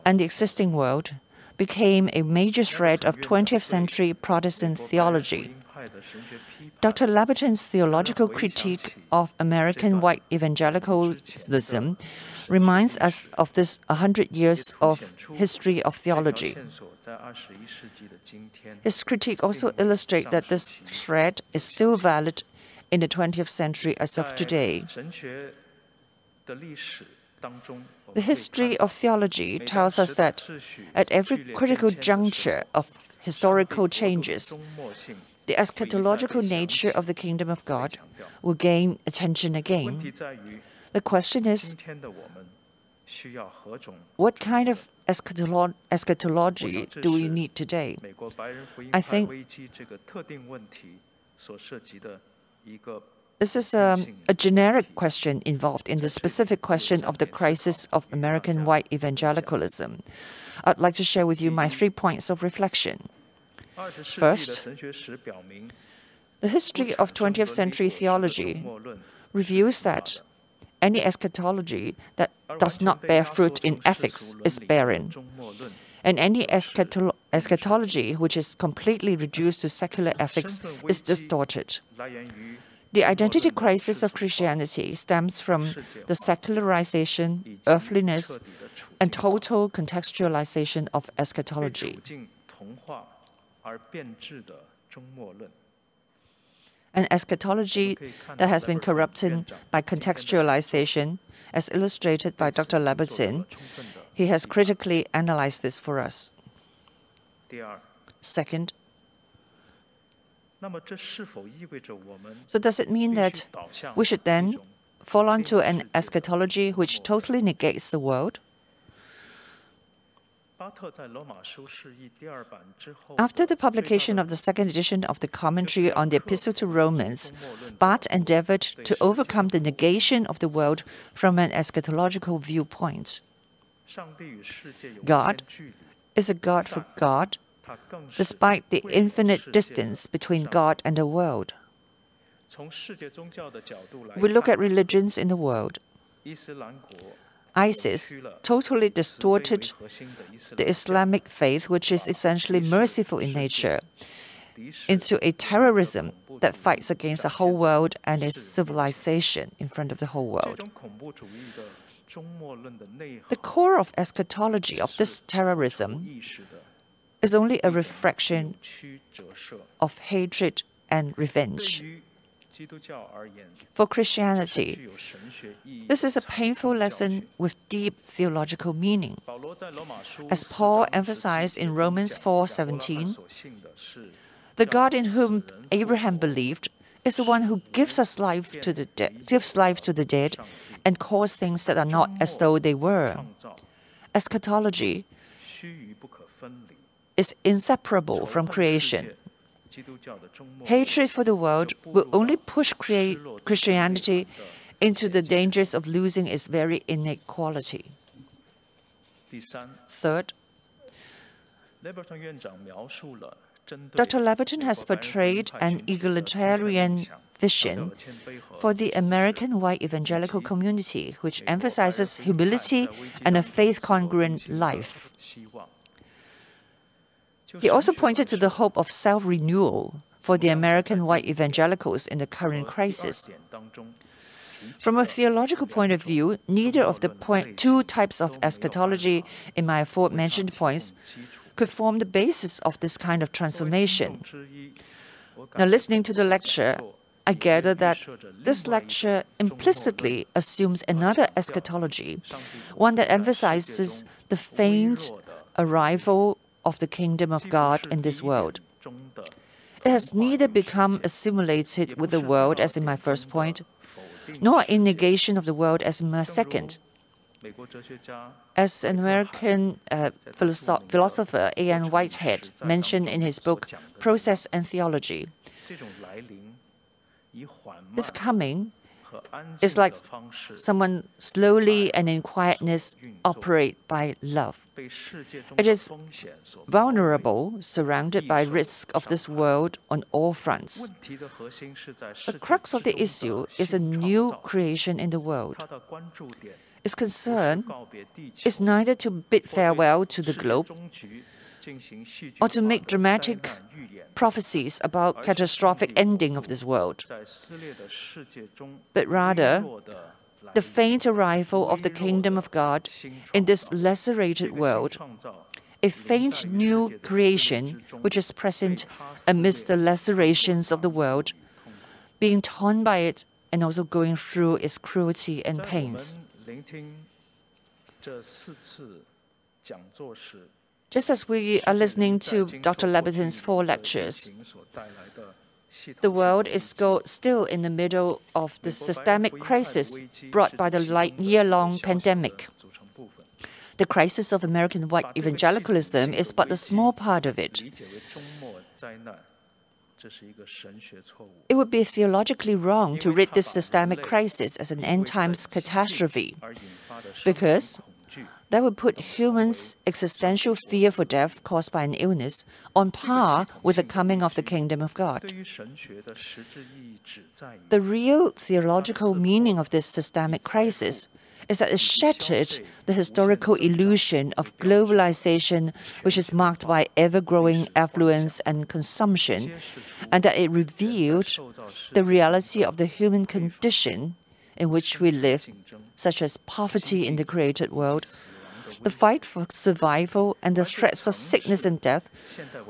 and the existing world became a major threat of 20th century Protestant theology. Dr. Labberton's theological critique of American white evangelicalism reminds us of this 100 years of history of theology. His critique also illustrates that this threat is still valid in the 20th century as of today. The history of theology tells us that at every critical juncture of historical changes, the eschatological nature of the kingdom of God will gain attention again. The question is what kind of eschatolo- eschatology do we need today? I think this is a, a, generic question involved in the specific question of the crisis of American white evangelicalism. I'd like to share with you my three points of reflection. First, the history of 20th century theology reveals that any eschatology that does not bear fruit in ethics is barren. And any eschatolo- eschatology which is completely reduced to secular ethics is distorted. The identity crisis of Christianity stems from the secularization, earthliness, and total contextualization of eschatology. An eschatology that has been corrupted by contextualization, as illustrated by Dr. Labberton. He has critically analyzed this for us. Second, so does it mean that we should then fall onto an eschatology which totally negates the world? After the publication of the second edition of the commentary on the Epistle to Romans, Barth endeavored to overcome the negation of the world from an eschatological viewpoint. God is a God for God, despite the infinite distance between God and the world. We look at religions in the world. ISIS totally distorted the Islamic faith, which is essentially merciful in nature, into a terrorism that fights against the whole world and its civilization in front of the whole world. The core of eschatology of this terrorism is only a reflection of hatred and revenge. For Christianity, this is a painful lesson with deep theological meaning. As Paul emphasized in Romans 4:17, the God in whom Abraham believed is the one who gives us life to the de- gives life to the dead and calls things that are not as though they were. Eschatology is inseparable from creation. Hatred for the world will only push Christianity into the dangers of losing its very innate quality. Third, Dr. Labberton has portrayed an egalitarian vision for the American white evangelical community, which emphasizes humility and a faith congruent life. He also pointed to the hope of self renewal for the American white evangelicals in the current crisis. From a theological point of view, neither of the point, two types of eschatology in my aforementioned points could form the basis of this kind of transformation. Now, listening to the lecture, I gather that this lecture implicitly assumes another eschatology, one that emphasizes the faint arrival of the kingdom of God in this world. It has neither become assimilated with the world, as in my first point, nor in negation of the world, as in my second. As an American uh, philosopher, A.N. Whitehead mentioned in his book Process and Theology, this coming is like someone slowly and in quietness operate by love. It is vulnerable, surrounded by risk of this world on all fronts. The crux of the issue is a new creation in the world. Its concern is neither to bid farewell to the globe or to make dramatic prophecies about catastrophic ending of this world, but rather the faint arrival of the kingdom of God in this lacerated world, a faint new creation which is present amidst the lacerations of the world, being torn by it and also going through its cruelty and pains. Just as we are listening to Dr. Labberton's four lectures, the world is still in the middle of the systemic crisis brought by the year-long pandemic. The crisis of American white evangelicalism is but a small part of it. It would be theologically wrong to read this systemic crisis as an end times catastrophe, because that would put humans' existential fear for death caused by an illness on par with the coming of the kingdom of God. The real theological meaning of this systemic crisis is that it shattered the historical illusion of globalization, which is marked by ever growing affluence and consumption, and that it revealed the reality of the human condition in which we live, such as poverty in the created world, the fight for survival, and the threats of sickness and death,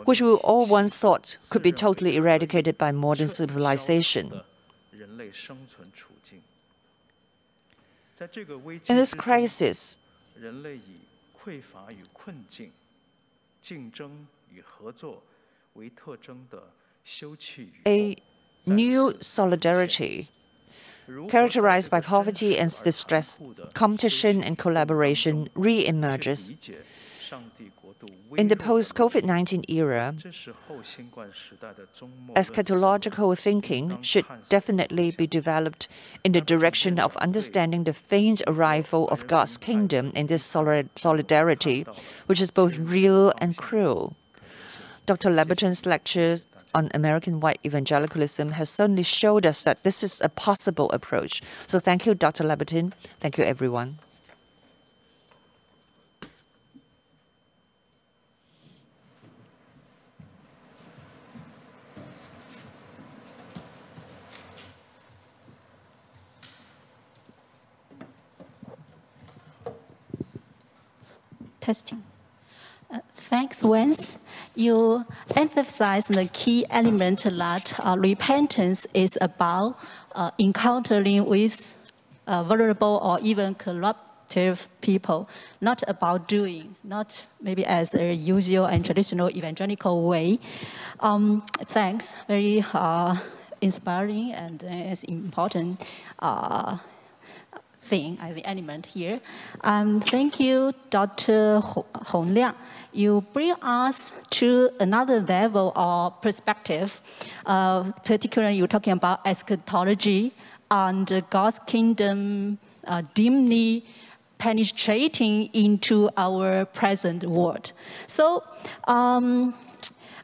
which we all once thought could be totally eradicated by modern civilization. In this crisis, a new solidarity characterized by poverty and distress, competition and collaboration re-emerges. In the post-COVID-19 era, eschatological thinking should definitely be developed in the direction of understanding the faint arrival of God's kingdom in this solidarity, which is both real and cruel. Dr. Labberton's lectures on American white evangelicalism has certainly showed us that this is a possible approach. So thank you, Dr. Leviton. Thank you, everyone. Testing. Uh, thanks, Wance. You emphasize the key element that uh, repentance is about uh, encountering with uh, vulnerable or even corruptive people, not about doing, not maybe as a usual and traditional evangelical way. Um, thanks, very uh, inspiring and it's important thing as the element here. Um, thank you, Dr. Hong Liang. You bring us to another level of perspective. Uh, particularly, you're talking about eschatology and God's kingdom uh, dimly penetrating into our present world. So, um,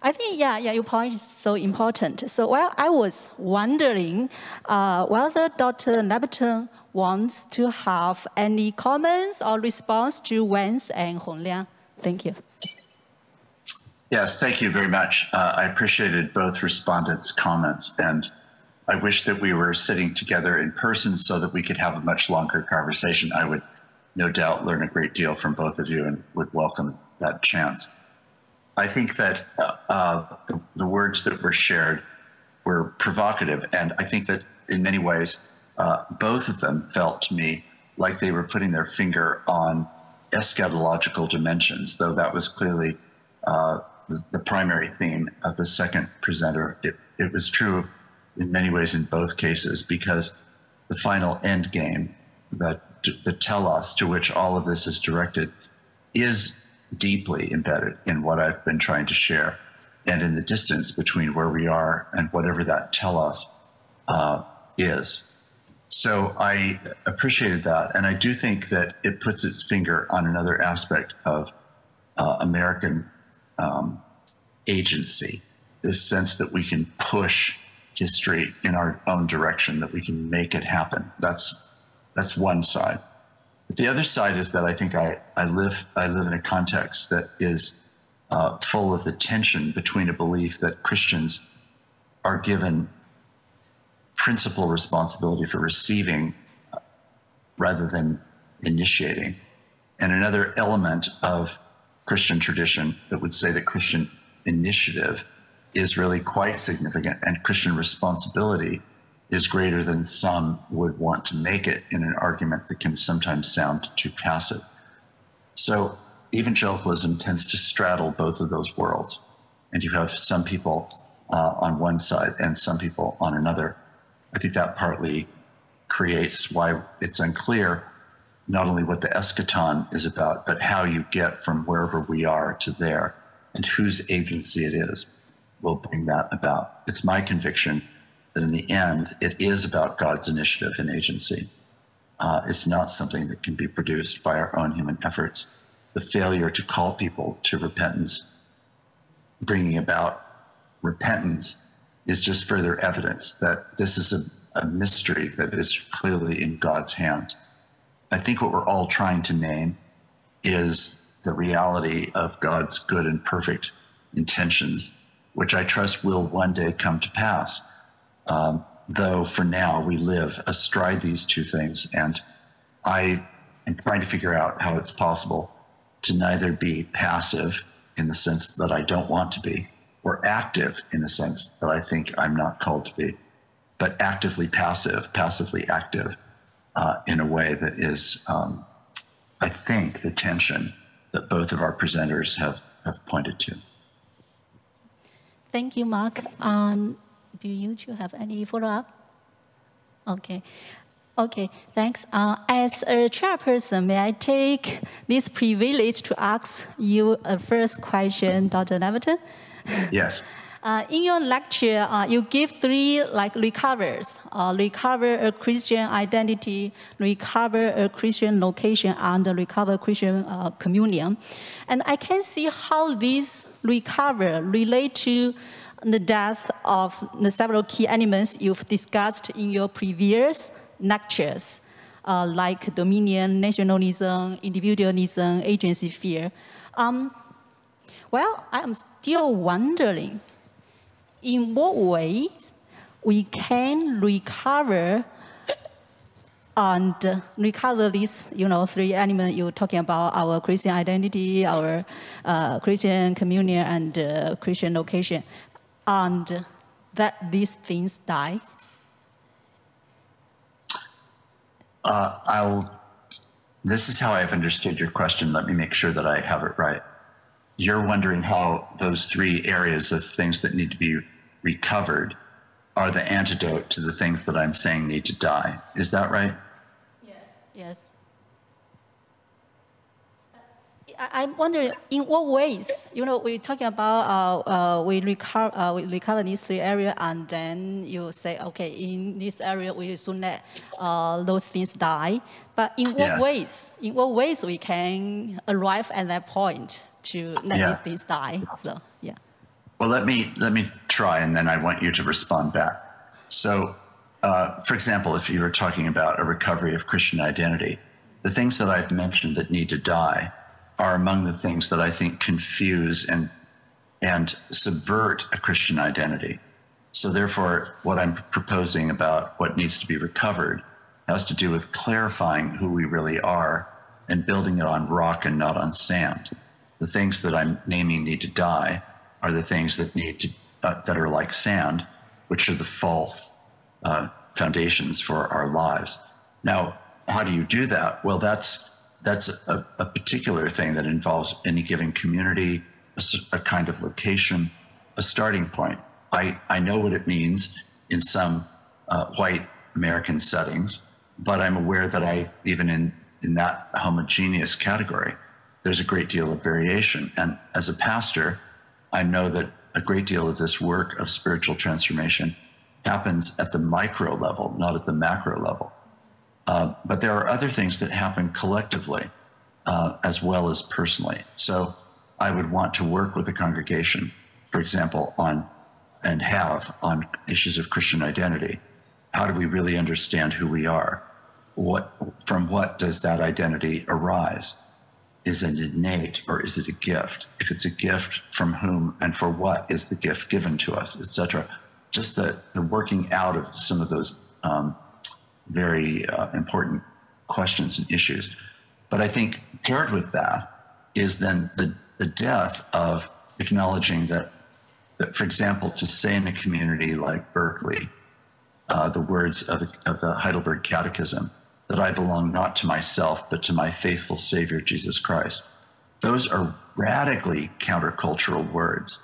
I think, yeah, yeah, your point is so important. So, while I was wondering uh, whether Dr. Labberton wants to have any comments or response to Wance and Hongliang. Thank you. Yes, thank you very much. Uh, I appreciated both respondents' comments, and I wish that we were sitting together in person so that we could have a much longer conversation. I would no doubt learn a great deal from both of you and would welcome that chance. I think that uh, the, the, words that were shared were provocative, and I think that in many ways, uh, both of them felt to me like they were putting their finger on eschatological dimensions, though that was clearly uh, the, the, primary theme of the second presenter. It, it was true in many ways in both cases because the final end game that the telos to which all of this is directed is deeply embedded in what I've been trying to share and in the distance between where we are and whatever that telos uh, is. So I appreciated that. And I do think that it puts its finger on another aspect of uh, American um, agency this sense that we can push history in our own direction, that we can make it happen. That's that's one side. But the other side is that I think I, I live I live in a context that is uh, full of the tension between a belief that Christians are given principal responsibility for receiving uh, rather than initiating, and another element of Christian tradition that would say that Christian initiative is really quite significant, and Christian responsibility is greater than some would want to make it in an argument that can sometimes sound too passive. So, evangelicalism tends to straddle both of those worlds. And you have some people uh, on one side and some people on another. I think that partly creates why it's unclear not only what the eschaton is about, but how you get from wherever we are to there and whose agency it is will bring that about. It's my conviction that in the end, it is about God's initiative and agency. Uh, it's not something that can be produced by our own human efforts. The failure to call people to repentance, bringing about repentance, is just further evidence that this is a, a mystery that is clearly in God's hands. I think what we're all trying to name is the reality of God's good and perfect intentions which I trust will one day come to pass. Um, though for now we live astride these two things. And I am trying to figure out how it's possible to neither be passive in the sense that I don't want to be, or active in the sense that I think I'm not called to be, but actively passive, passively active uh, in a way that is, um, I think, the tension that both of our presenters have, have pointed to. Thank you, Mark. Um, do you two have any follow-up? Okay. Okay, thanks. Uh, as a chairperson, may I take this privilege to ask you a first question, Dr. Labberton? Yes. Uh, in your lecture, uh, you give three like recovers: uh, recover a Christian identity, recover a Christian location, and recover Christian uh, communion. And I can see how these recover relate to the death of the several key elements you've discussed in your previous lectures, uh, like dominion, nationalism, individualism, agency fear. Um, well, I'm still wondering in what ways we can recover and recover these, you know, three elements you're talking about, our Christian identity, our uh, Christian communion, and uh, Christian location, and that these things die? Uh, I'll, this is how I've understood your question. Let me make sure that I have it right. You're wondering how those three areas of things that need to be recovered are the antidote to the things that I'm saying need to die. Is that right? Yes, yes. I, am wondering in what ways, you know, we're talking about uh, uh, we, recover, uh, we recover these three areas and then you say, okay, in this area we soon let uh, those things die. But in what yes. ways, in what ways we can arrive at that point to let yeah. these things die? So, yeah. Well, let me, let me try and then I want you to respond back. So uh, for example, if you were talking about a recovery of Christian identity, the things that I've mentioned that need to die are among the things that I think confuse and and subvert a Christian identity. So therefore, what I'm proposing about what needs to be recovered has to do with clarifying who we really are and building it on rock and not on sand. The things that I'm naming need to die are the things that need to uh, that are like sand, which are the false uh, foundations for our lives. Now, how do you do that? Well, that's that's a, a particular thing that involves any given community, a, a, kind of location, a starting point. I, I know what it means in some uh, white American settings, but I'm aware that I, even in, in that homogeneous category, there's a great deal of variation. And as a pastor, I know that a great deal of this work of spiritual transformation happens at the micro level, not at the macro level. Uh, but there are other things that happen collectively uh, as well as personally. So I would want to work with the congregation, for example, on and have on issues of Christian identity. How do we really understand who we are? What from what does that identity arise? Is it innate or is it a gift? If it's a gift, from whom and for what is the gift given to us, etc. Just the, the working out of some of those um, very uh, important questions and issues. But I think paired with that is then the, the death of acknowledging that, that, for example, to say in a community like Berkeley, uh, the words of of the Heidelberg Catechism, that I belong not to myself, but to my faithful Savior, Jesus Christ. Those are radically countercultural words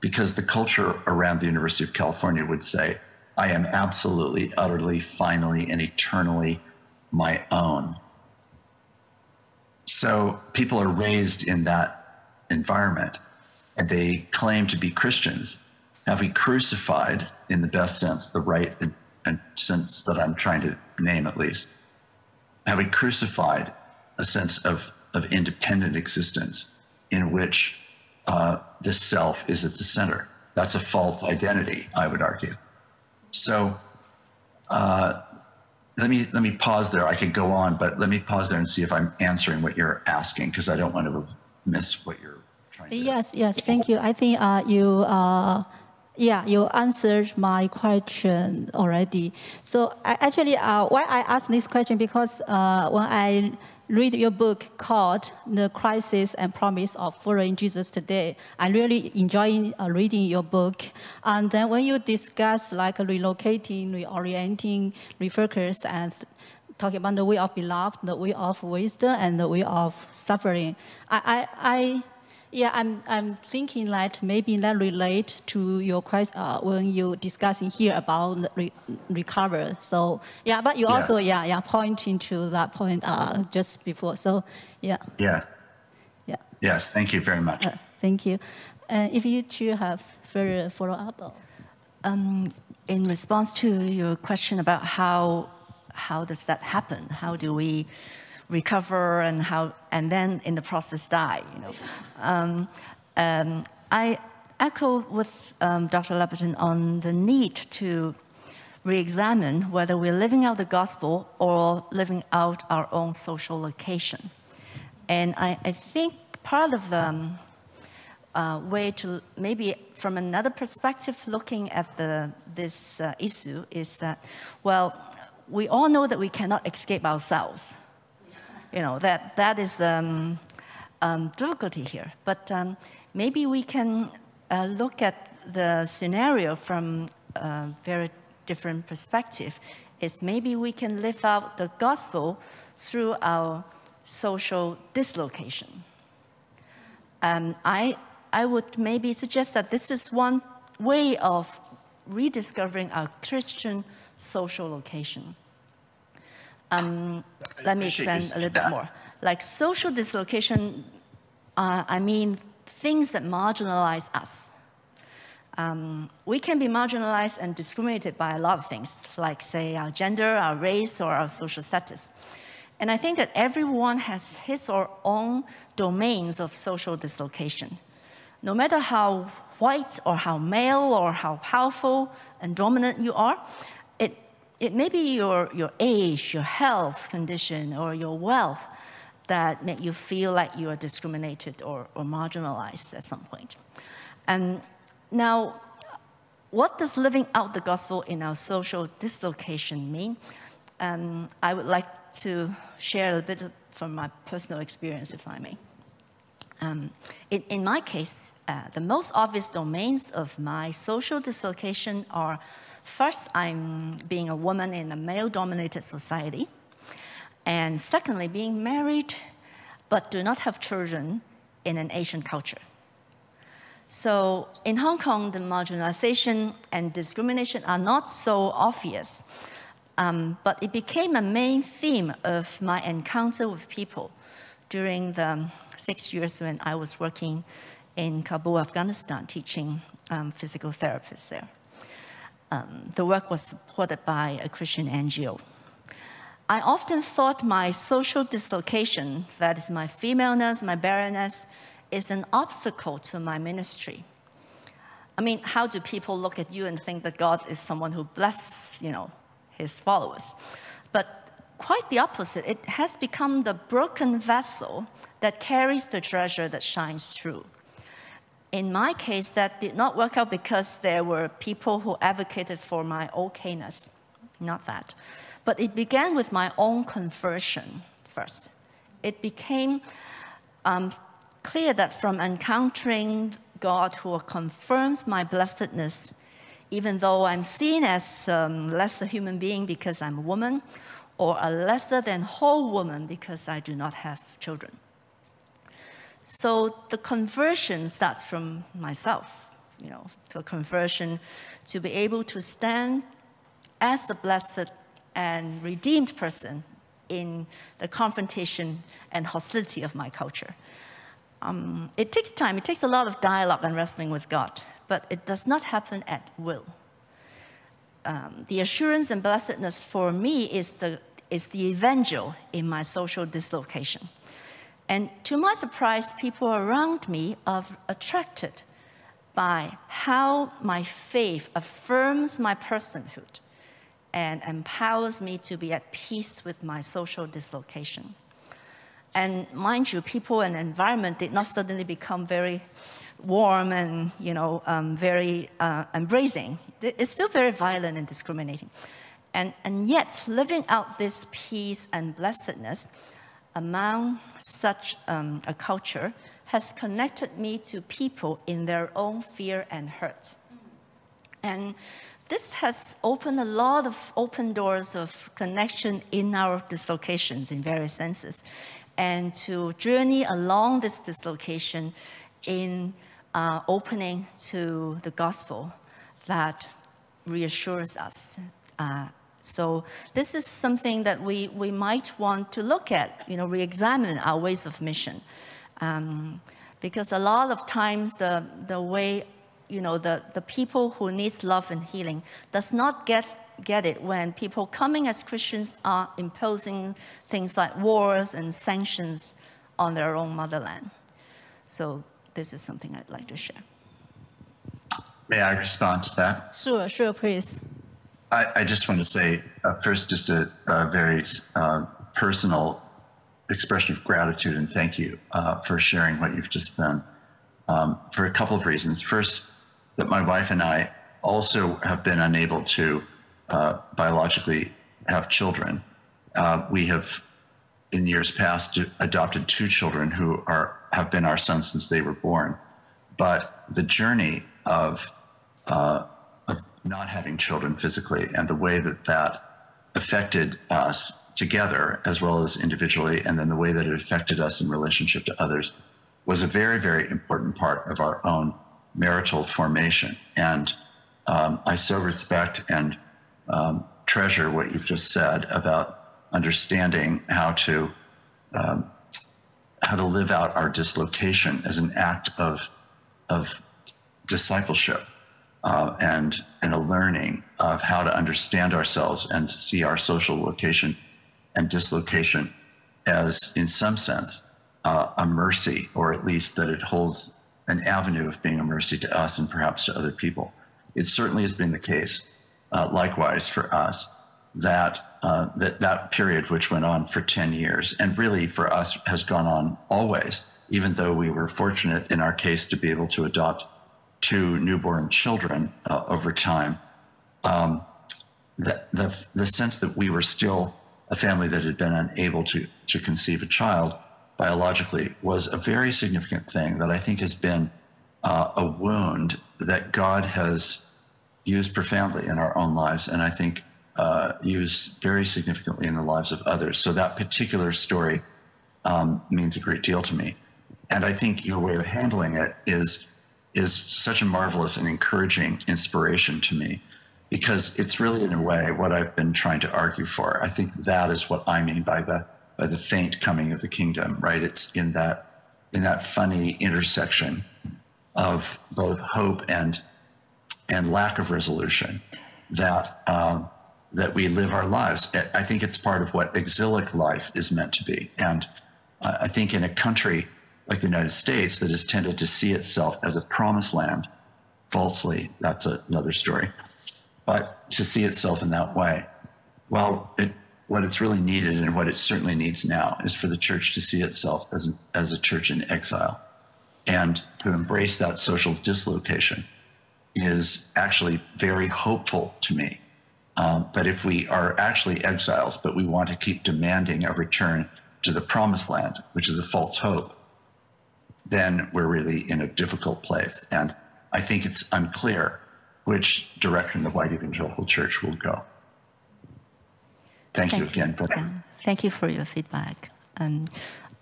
because the culture around the University of California would say, I am absolutely, utterly, finally, and eternally my own. So people are raised in that environment and they claim to be Christians. Have we crucified, in the best sense, the right and, and sense that I'm trying to name at least, have we crucified a sense of, of independent existence in which uh, the self is at the center? That's a false identity, I would argue. So uh, let me let me pause there. I could go on, but let me pause there and see if I'm answering what you're asking because I don't want to miss what you're trying to. Yes, yes. Thank you. I think uh, you. Uh, yeah, you answered my question already. So I, actually, uh, why I asked this question because uh, when I read your book called The Crisis and Promise of Following Jesus Today. I'm really enjoying uh, reading your book. And then when you discuss like relocating, reorienting, refocus, and talking about the way of beloved, the way of wisdom, and the way of suffering, I, I, I yeah, I'm, I'm thinking that maybe that relate to your question uh, when you discussing here about re recover. So yeah, but you yeah. also yeah yeah pointing to that point uh, just before. So yeah. Yes. Yeah. Yes. Thank you very much. Uh, thank you. And if you two have further follow up. Um, in response to your question about how how does that happen? How do we recover and how, and then in the process die. You know, um, um, I echo with um, Dr. Labberton on the need to re-examine whether we're living out the gospel or living out our own social location. And I, I think part of the um, uh, way to maybe from another perspective looking at the, this uh, issue is that, well, we all know that we cannot escape ourselves you know, that, that is the um, um, difficulty here. But um, maybe we can uh, look at the scenario from a very different perspective. Is maybe we can live out the gospel through our social dislocation. Um, I, I would maybe suggest that this is one way of rediscovering our Christian social location. Um, let me expand a little bit more. Like social dislocation, uh, I mean things that marginalize us. Um, we can be marginalized and discriminated by a lot of things, like, say, our gender, our race, or our social status. And I think that everyone has his or own domains of social dislocation. No matter how white or how male or how powerful and dominant you are, it may be your, your age, your health condition, or your wealth that make you feel like you are discriminated or, or marginalized at some point. And now, what does living out the gospel in our social dislocation mean? Um, I would like to share a bit from my personal experience, if I may. Um, in, in, my case, uh, the most obvious domains of my social dislocation are First, I'm being a woman in a male dominated society. And secondly, being married but do not have children in an Asian culture. So in Hong Kong, the marginalization and discrimination are not so obvious. Um, but it became a main theme of my encounter with people during the six years when I was working in Kabul, Afghanistan, teaching um, physical therapists there. Um, the work was supported by a Christian NGO. I often thought my social dislocation, that is my femaleness, my barrenness, is an obstacle to my ministry. I mean, how do people look at you and think that God is someone who blesses, you know, his followers? But quite the opposite. It has become the broken vessel that carries the treasure that shines through. In my case, that did not work out because there were people who advocated for my okayness. Not that. But it began with my own conversion first. It became um, clear that from encountering God who confirms my blessedness, even though I'm seen as um, less a human being because I'm a woman, or a lesser than whole woman because I do not have children. So the conversion starts from myself, you know, the conversion to be able to stand as the blessed and redeemed person in the confrontation and hostility of my culture. Um, it takes time, it takes a lot of dialogue and wrestling with God, but it does not happen at will. Um, the assurance and blessedness for me is the, is the evangel in my social dislocation. And to my surprise, people around me are attracted by how my faith affirms my personhood and empowers me to be at peace with my social dislocation. And mind you, people and environment did not suddenly become very warm and you know um, very uh, embracing. It's still very violent and discriminating. And, and yet, living out this peace and blessedness among such um, a culture has connected me to people in their own fear and hurt. And this has opened a lot of open doors of connection in our dislocations in various senses. And to journey along this dislocation in uh, opening to the gospel that reassures us. Uh, so this is something that we, we might want to look at, you know, re-examine our ways of mission. Um, because a lot of times the, the way you know, the, the people who needs love and healing does not get, get it when people coming as Christians are imposing things like wars and sanctions on their own motherland. So this is something I'd like to share. May I respond to that? Sure, sure, please. I, I just want to say uh, first, just a, a very uh, personal expression of gratitude and thank you uh, for sharing what you've just done um, for a couple of reasons. First, that my wife and I also have been unable to uh, biologically have children. Uh, we have, in years past, adopted two children who are have been our sons since they were born. But the journey of uh, of not having children physically and the way that that affected us together as well as individually, and then the way that it affected us in relationship to others, was a very, very important part of our own marital formation. And um, I so respect and um, treasure what you've just said about understanding how to um, how to live out our dislocation as an act of of discipleship uh, and and a learning of how to understand ourselves and see our social location and dislocation as, in some sense, uh, a mercy, or at least that it holds an avenue of being a mercy to us and perhaps to other people. It certainly has been the case, uh, likewise for us, that, uh, that that period, which went on for 10 years, and really for us has gone on always, even though we were fortunate in our case to be able to adopt two newborn children uh, over time. Um, the, the, the sense that we were still a family that had been unable to, to conceive a child biologically was a very significant thing that I think has been uh, a wound that God has used profoundly in our own lives, and I think uh, used very significantly in the lives of others. So that particular story um, means a great deal to me, and I think your way of handling it is is such a marvelous and encouraging inspiration to me because it's really in a way what I've been trying to argue for. I think that is what I mean by the by the faint coming of the kingdom, right? It's in that in that funny intersection of both hope and and lack of resolution that um, that we live our lives. I think it's part of what exilic life is meant to be, and I think in a country like the United States that has tended to see itself as a promised land, falsely, that's another story but to see itself in that way. Well, it, what it's really needed and what it certainly needs now is for the church to see itself as, an, as a church in exile. And to embrace that social dislocation is actually very hopeful to me. Um, but if we are actually exiles, but we want to keep demanding a return to the promised land, which is a false hope, then we're really in a difficult place. And I think it's unclear which direction the white evangelical church will go. Thank, Thank you again. For- yeah. Thank you for your feedback. And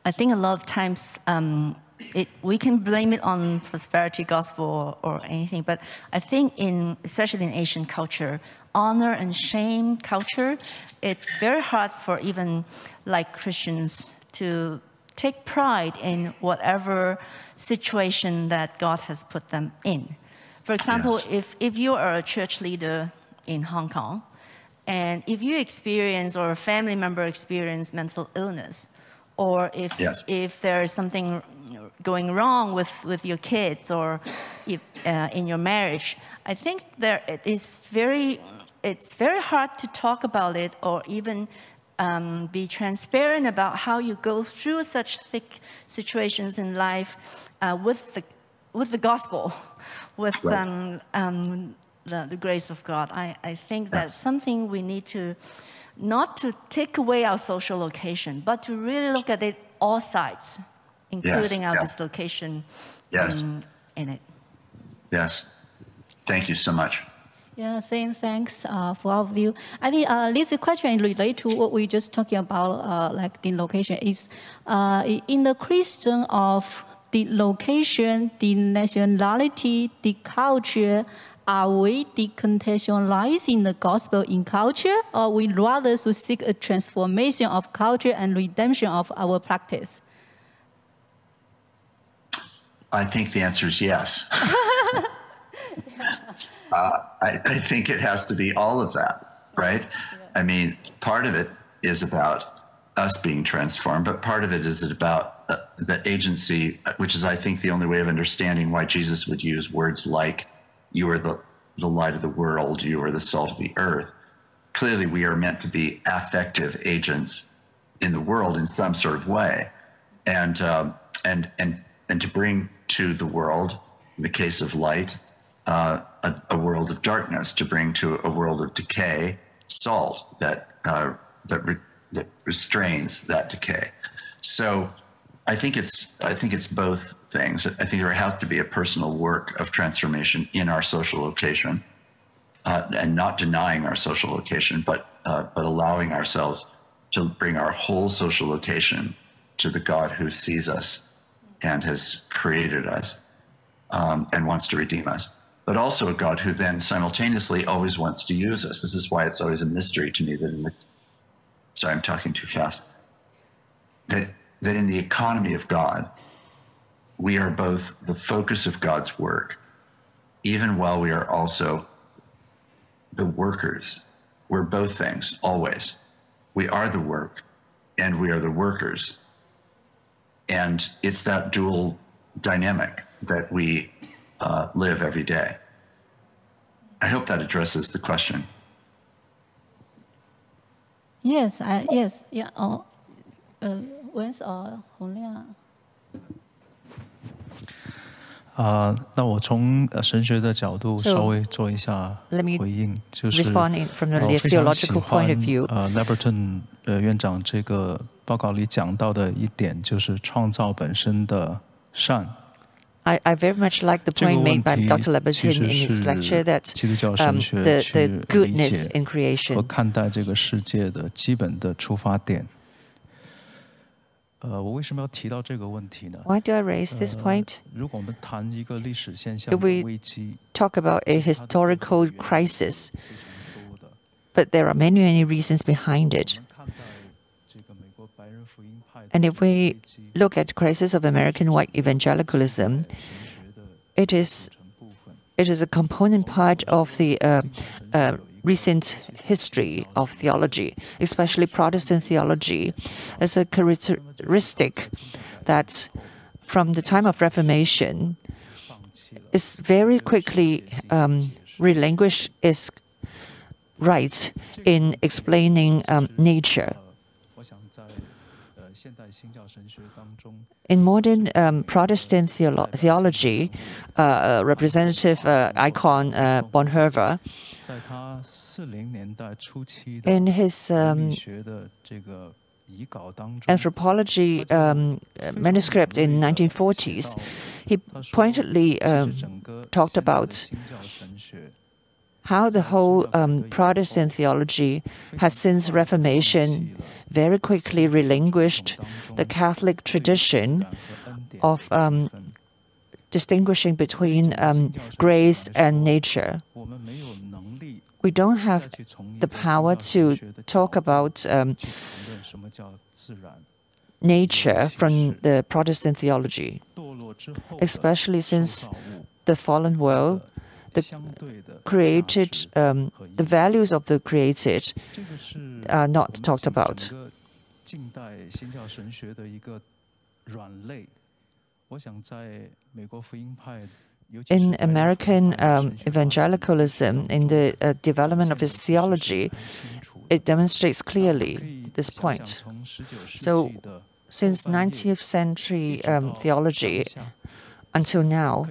I think a lot of times um, it, we can blame it on prosperity gospel or, or, anything, but I think in especially in Asian culture, honor and shame culture, it's very hard for even like Christians to take pride in whatever situation that God has put them in. For example, yes. if, if you are a church leader in Hong Kong, and if you experience or a family member experience mental illness, or if, yes. if there is something going wrong with, with your kids or if, uh, in your marriage, I think there it is very, it's very hard to talk about it or even um, be transparent about how you go through such thick situations in life uh, with, the, with the gospel with right. um, um, the, the, grace of God. I, I think that's something we need to not to take away our social location, but to really look at it all sides, including yes. our dislocation yes. in, in, it. Yes. Thank you so much. Yeah, same thanks uh, for all of you. I think uh, this question related to what we just talking about, uh, like the location is uh, in the question of the location, the nationality, the culture, are we decontextualizing the gospel in culture, or we rather to seek a transformation of culture and redemption of our practice? I think the answer is yes. uh, I, I, think it has to be all of that, right? I mean, part of it is about us being transformed, but part of it is about uh, the agency, which is, I think, the only way of understanding why Jesus would use words like, You are the, the light of the world, you are the salt of the earth. Clearly, we are meant to be affective agents in the world in some sort of way. And, um, and, and, and to bring to the world, in the case of light, uh, a, a, world of darkness, to bring to a world of decay, salt that, uh, that, re- that restrains that decay. So I think it's I think it's both things. I think there has to be a personal work of transformation in our social location, uh, and not denying our social location, but uh, but allowing ourselves to bring our whole social location to the God who sees us and has created us um, and wants to redeem us. But also a God who then simultaneously always wants to use us. This is why it's always a mystery to me that in the sorry, I'm talking too fast. That that in the economy of God, we are both the focus of God's work, even while we are also the workers. We're both things, always. We are the work and we are the workers. And it's that dual dynamic that we uh, live every day. I hope that addresses the question. Yes, I, yes, yeah. Oh, uh, when's uh, 洪亮？啊、uh,，那我从神学的角度稍微做一下回应，so, 就是我非常喜欢呃 Labberton 呃院长这个报告里讲到的一点，就是创造本身的善。I, I very much like the point made by Dr. Labberton in his lecture that um, the, the goodness in creation. Why do I raise this point？如果我们谈一个历史现象的危机，talk about a historical crisis, but there are many many reasons behind it. And if we look at the crisis of American white evangelicalism, it is it is a component part of the uh, uh, recent history of theology, especially Protestant theology, as a characteristic that from the time of Reformation is very quickly um, relinquished its rights in explaining um, nature. In modern um, Protestant theolo theology, uh, uh, representative uh, icon uh, Bonhoeffer, in his um, anthropology um, manuscript in 1940s, he pointedly um, talked about how the whole um, Protestant theology has since Reformation very quickly relinquished the Catholic tradition of um, distinguishing between um, grace and nature. We don't have the power to talk about um, nature from the Protestant theology, especially since the fallen world the created, um, the values of the created are not talked about. In American um, evangelicalism, in the uh, development of its theology, it demonstrates clearly this point. So, since 19th century um, theology until now,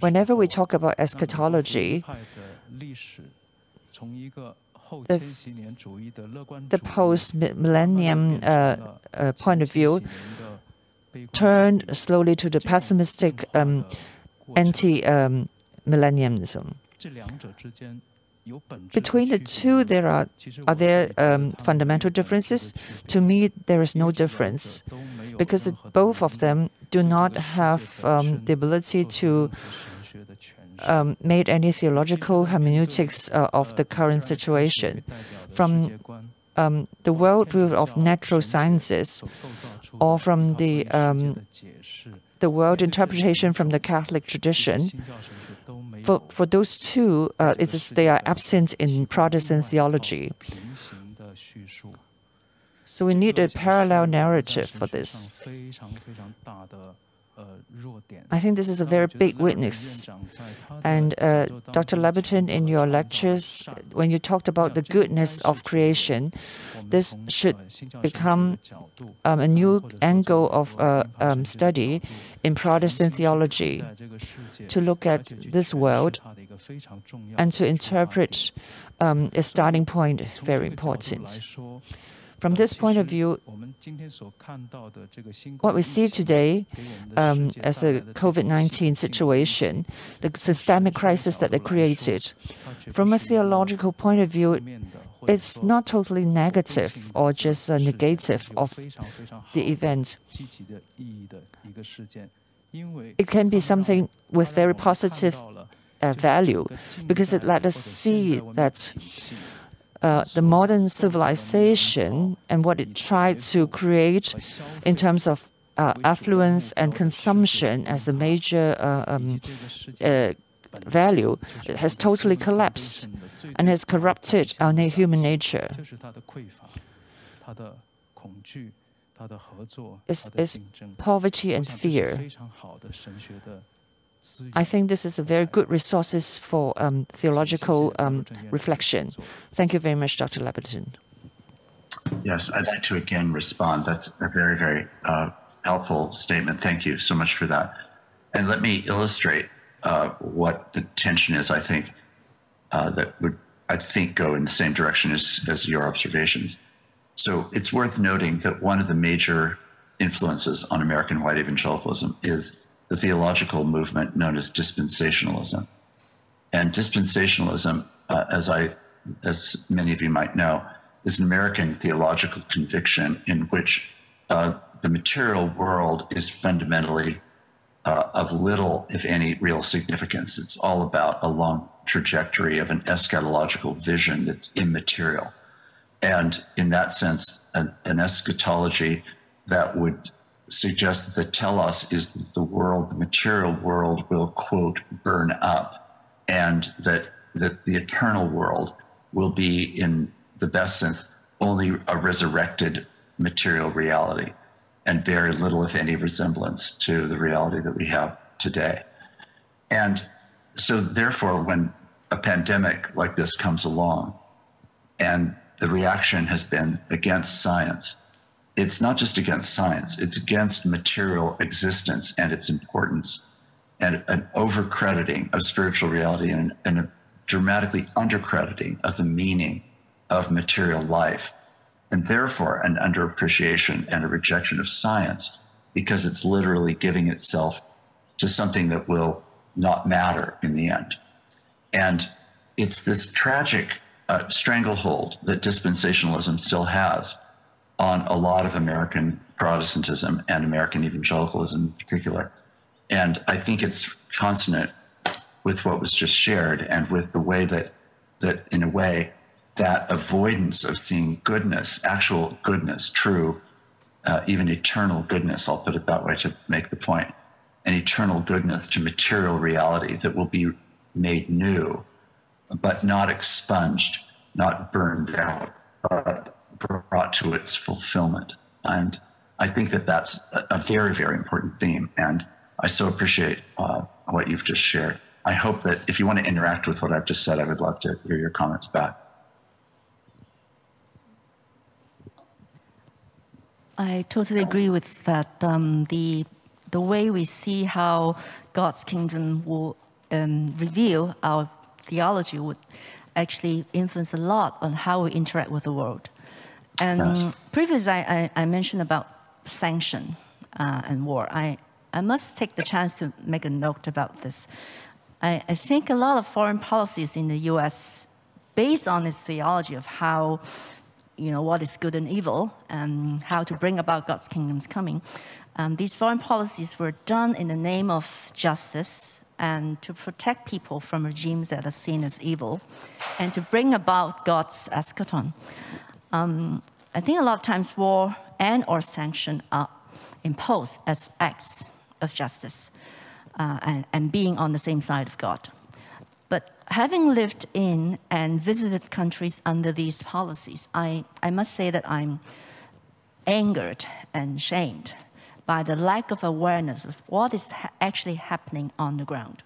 Whenever we talk about eschatology, the, the post millennium uh, uh, point of view turned slowly to the pessimistic um, anti um, millennialism. Between the two, there are are there um, fundamental differences? To me, there is no difference, because both of them do not have um, the ability to um, make any theological hermeneutics uh, of the current situation. From um, the worldview of natural sciences, or from the um, the world interpretation from the Catholic tradition, for, for those two, uh, it is, they are absent in Protestant theology. So we need a parallel narrative for this. I think this is a very big witness. And uh, Dr. Labberton, in your lectures, when you talked about the goodness of creation, this should become um, a new angle of uh, um, study in Protestant theology to look at this world and to interpret um, a starting point very important. From this point of view, what we see today um, as the COVID 19 situation, the systemic crisis that they created, from a theological point of view, it's not totally negative or just a negative of the event. It can be something with very positive uh, value because it let us see that uh, the modern civilization and what it tried to create in terms of uh, affluence and consumption as a major uh, um, uh, value has totally collapsed and has corrupted our human nature. It's, it's poverty and fear. I think this is a very good resources for um, theological um, reflection. Thank you very much, Dr. Labberton. Yes, I'd like to again respond. That's a very, very uh, helpful statement. Thank you so much for that. And let me illustrate uh, what the tension is, I think, uh, that would, I think, go in the same direction as, as your observations. So it's worth noting that one of the major influences on American white evangelicalism is the theological movement known as dispensationalism. And dispensationalism, uh, as I, as many of you might know, is an American theological conviction in which uh, the material world is fundamentally uh, of little, if any, real significance. It's all about a long trajectory of an eschatological vision that's immaterial. And in that sense, an, an eschatology that would suggest that the telos is that the world, the material world, will, quote, burn up, and that, that the eternal world will be, in the best sense, only a resurrected material reality and very little, if any, resemblance to the reality that we have today. And so, therefore, when a pandemic like this comes along and the reaction has been against science, it's not just against science, it's against material existence and its importance and an overcrediting of spiritual reality and, and a dramatically undercrediting of the meaning of material life and therefore an underappreciation and a rejection of science because it's literally giving itself to something that will not matter in the end. And it's this tragic uh, stranglehold that dispensationalism still has on a lot of American Protestantism and American evangelicalism in particular. And I think it's consonant with what was just shared and with the way that, that in a way, that avoidance of seeing goodness, actual goodness, true, uh, even eternal goodness, I'll put it that way to make the point, an eternal goodness to material reality that will be made new, but not expunged, not burned out, but brought to its fulfillment. And I think that that's a, very, very important theme. And I so appreciate uh, what you've just shared. I hope that if you want to interact with what I've just said, I would love to hear your comments back. I totally agree with that. Um, the the way we see how God's kingdom will um, reveal our theology would actually influence a lot on how we interact with the world. And yes. previously, I, I, I, mentioned about sanction uh, and war. I, I must take the chance to make a note about this. I, I think a lot of foreign policies in the U.S. based on its theology of how you know, what is good and evil and how to bring about God's kingdom's coming. Um, these foreign policies were done in the name of justice and to protect people from regimes that are seen as evil and to bring about God's eschaton. Um, I think a lot of times war and or sanction are imposed as acts of justice uh, and, and being on the same side of God But having lived in and visited countries under these policies, I, I must say that I'm angered and shamed by the lack of awareness of what is ha actually happening on the ground.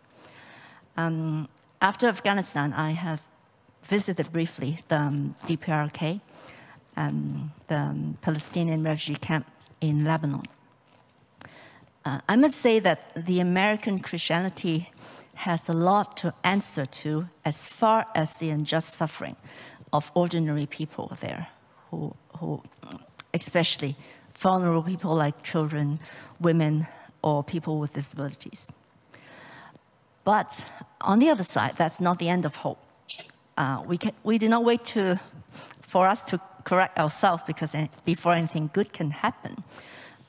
Um, after Afghanistan, I have visited briefly the um, DPRK, and the um, Palestinian refugee camp in Lebanon. Uh, I must say that the American Christianity has a lot to answer to as far as the unjust suffering of ordinary people there, who, who especially vulnerable people like children, women, or people with disabilities. But on the other side, that's not the end of hope. Uh, we, can, we do not wait to, for us to correct ourselves because before anything good can happen.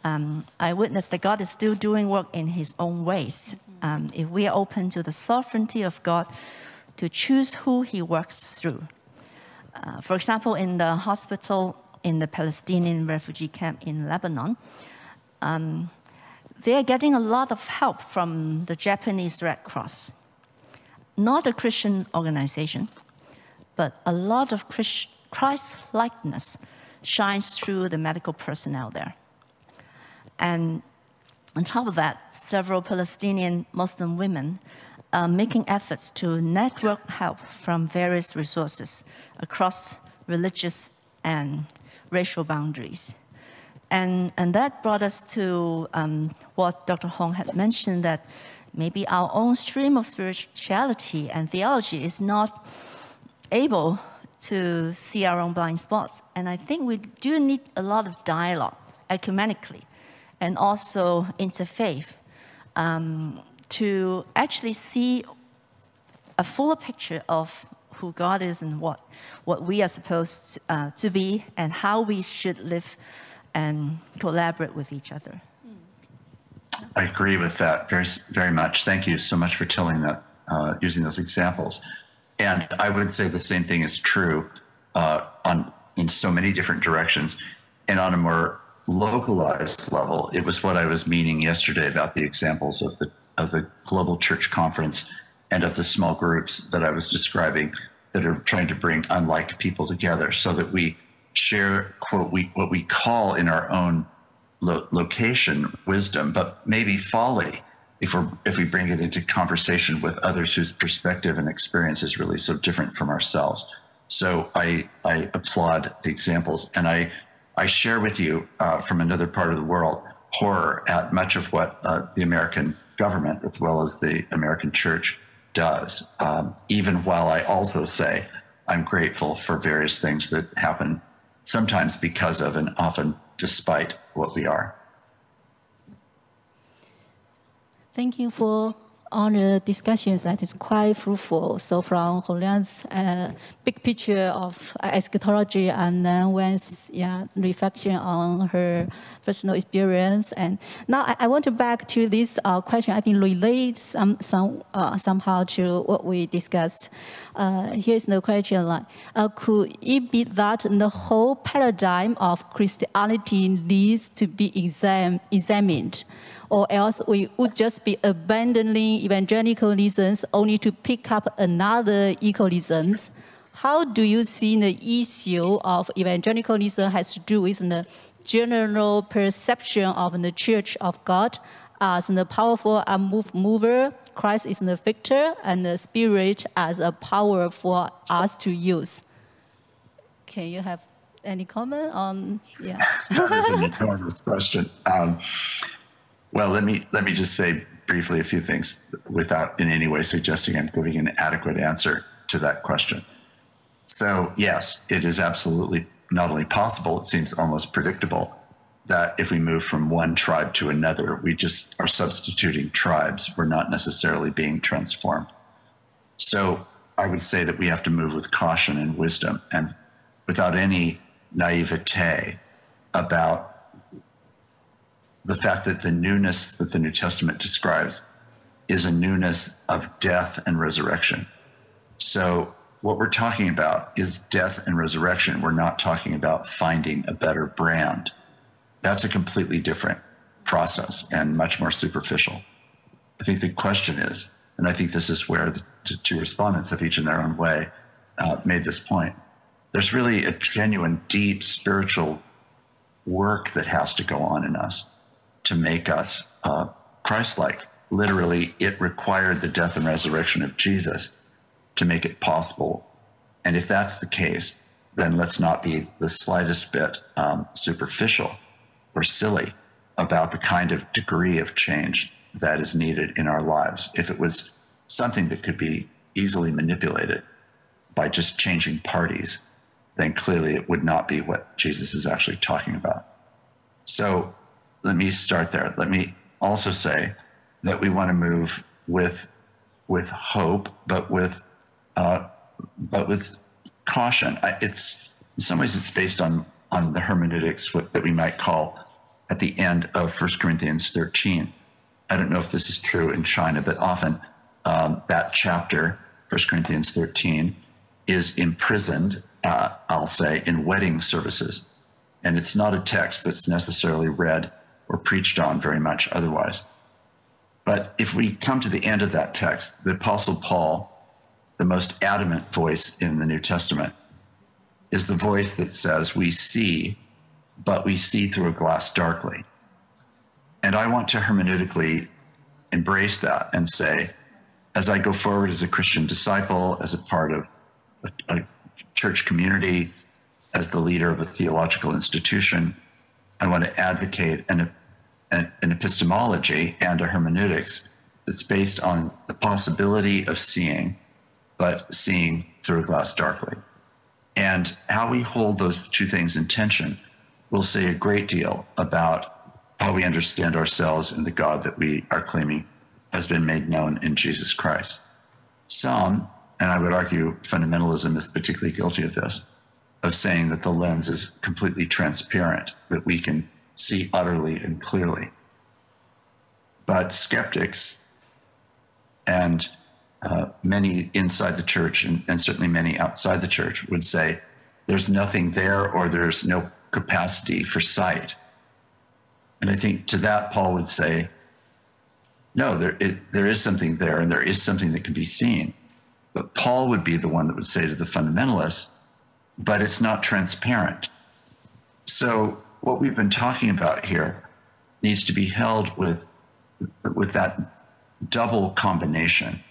Um, I witness that God is still doing work in His own ways um, if we are open to the sovereignty of God to choose who He works through. Uh, for example, in the hospital in the Palestinian refugee camp in Lebanon, um, they are getting a lot of help from the Japanese Red Cross. Not a Christian organization, but a lot of Christ likeness shines through the medical personnel there. And on top of that, several Palestinian Muslim women are making efforts to network help from various resources across religious and racial boundaries. And, and that brought us to um, what Dr. Hong had mentioned that maybe our own stream of spirituality and theology is not able to see our own blind spots. And I think we do need a lot of dialogue ecumenically and also interfaith um, to actually see a fuller picture of who God is and what, what we are supposed uh, to be and how we should live and collaborate with each other. I agree with that very, very much. Thank you so much for telling that, uh, using those examples. And I would say the same thing is true uh, on in so many different directions. And on a more localized level, it was what I was meaning yesterday about the examples of the of the global church conference and of the small groups that I was describing that are trying to bring unlike people together so that we share quote we what we call in our own lo- location wisdom but maybe folly if we if we bring it into conversation with others whose perspective and experience is really so different from ourselves so i i applaud the examples and i i share with you uh, from another part of the world horror at much of what uh, the american government as well as the american church does um, even while i also say i'm grateful for various things that happen sometimes because of and often despite what we are. Thank you for all the discussions that is quite fruitful. So from Hong Liang's uh, big picture of eschatology and then Wen's yeah, reflection on her personal experience. And now I, I want to back to this uh, question, I think relates some, some, uh, somehow to what we discussed. Uh, here's the question like, uh, could it be that the whole paradigm of Christianity needs to be exam examined? Or else we would just be abandoning evangelicalism only to pick up another ecolism. How do you see the issue of evangelicalism has to do with the general perception of the Church of God as the powerful and move mover, Christ is the victor, and the Spirit as a power for us to use? Can you have any comment on? Yeah, that is an enormous question. Um, well, let me let me just say briefly a few things without in any way suggesting I'm giving an adequate answer to that question. So, yes, it is absolutely not only possible, it seems almost predictable that if we move from one tribe to another, we just are substituting tribes. We're not necessarily being transformed. So, I would say that we have to move with caution and wisdom and without any naivete about the fact that the newness that the New Testament describes is a newness of death and resurrection. So, what we're talking about is death and resurrection. We're not talking about finding a better brand. That's a completely different process and much more superficial. I think the question is, and I think this is where the two respondents have each in their own way uh, made this point. There's really a genuine, deep spiritual work that has to go on in us to make us uh, Christ like. Literally, it required the death and resurrection of Jesus to make it possible. And if that's the case, then let's not be the slightest bit um, superficial or silly about the kind of degree of change that is needed in our lives. If it was something that could be easily manipulated by just changing parties, then clearly it would not be what Jesus is actually talking about. So let me start there. Let me also say that we want to move with with hope, but with uh, but with caution. It's in some ways it's based on on the hermeneutics that we might call at the end of 1 Corinthians 13. I don't know if this is true in China, but often um, that chapter, 1 Corinthians 13, is imprisoned, uh, I'll say, in wedding services. And it's not a text that's necessarily read or preached on very much otherwise. But if we come to the end of that text, the Apostle Paul, the most adamant voice in the New Testament, is the voice that says, We see, but we see through a glass darkly. And I want to hermeneutically embrace that and say, as I go forward as a Christian disciple, as a part of a, a church community, as the leader of a theological institution, I want to advocate an, an, an epistemology and a hermeneutics that's based on the possibility of seeing, but seeing through a glass darkly. And how we hold those two things in tension will say a great deal about how we understand ourselves and the God that we are claiming has been made known in Jesus Christ. Some, and I would argue fundamentalism is particularly guilty of this, of saying that the lens is completely transparent, that we can see utterly and clearly. But skeptics and uh, many inside the church and, and certainly many outside the church would say there's nothing there or there's no capacity for sight. And I think to that, Paul would say, no, there, it, there is something there and there is something that can be seen. But Paul would be the one that would say to the fundamentalists, but it's not transparent. So what we've been talking about here needs to be held with, with that double combination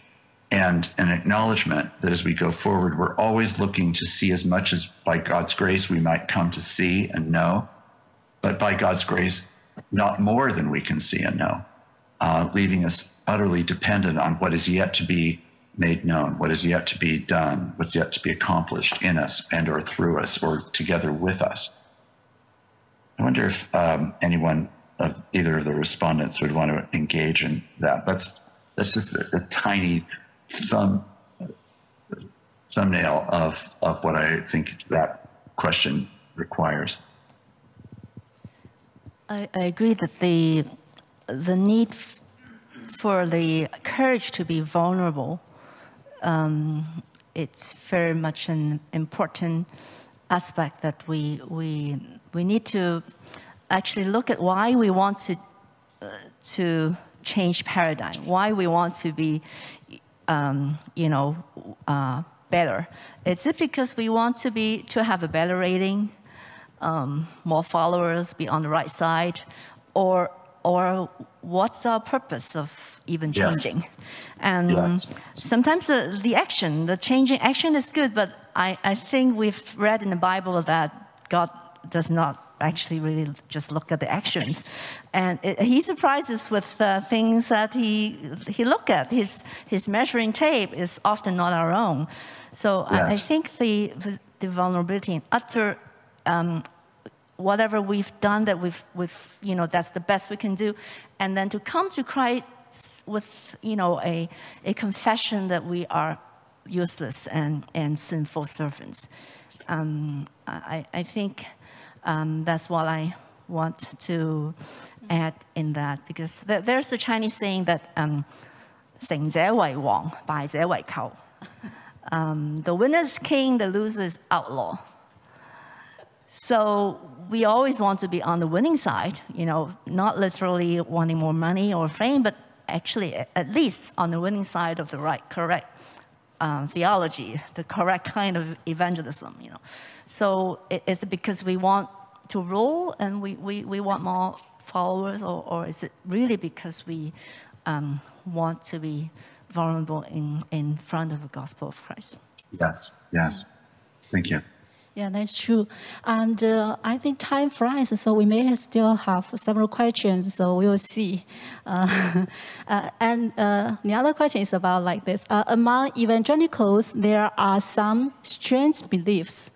and an acknowledgement that as we go forward, we're always looking to see as much as by God's grace we might come to see and know, but by God's grace, not more than we can see and know, uh, leaving us utterly dependent on what is yet to be made known, what is yet to be done, what's yet to be accomplished in us and or through us or together with us. I wonder if um, anyone of either of the respondents would want to engage in that. That's that's just a, a tiny thumb thumbnail of of what I think that question requires. I, I agree that the the need for the courage to be vulnerable um, it's very much an important aspect that we, we, we need to actually look at why we want to, uh, to change paradigm, why we want to be, um, you know, uh, better. Is it because we want to be to have a better rating, um, more followers, be on the right side, or or what's our purpose of even changing? Yes. And yes. sometimes the, the action, the changing action is good, but I, I think we've read in the Bible that God does not actually really just look at the actions. And it, he surprises with uh, things that he, he look at. His, his measuring tape is often not our own. So yes. I, I, think the, the, the vulnerability and utter um, whatever we've done that we've, we've, you know, that's the best we can do. And then to come to Christ with, you know, a, a confession that we are useless and, and sinful servants. Um, I, I think um, that's what I want to add in that because there's a Chinese saying that um, 成者为王，败者为寇. Um, the winner is king, the loser is outlaw. So we always want to be on the winning side, you know, not literally wanting more money or fame, but actually at least on the winning side of the right, correct um, theology, the correct kind of evangelism, you know. So is it because we want to rule and we, we, we want more followers, or, or is it really because we um, want to be vulnerable in, in front of the gospel of Christ? Yes, yes. Thank you. Yeah, that's true. And uh, I think time flies, so we may still have several questions, so we'll see. Uh, uh, and uh, the other question is about like this. Uh, among evangelicals, there are some strange beliefs.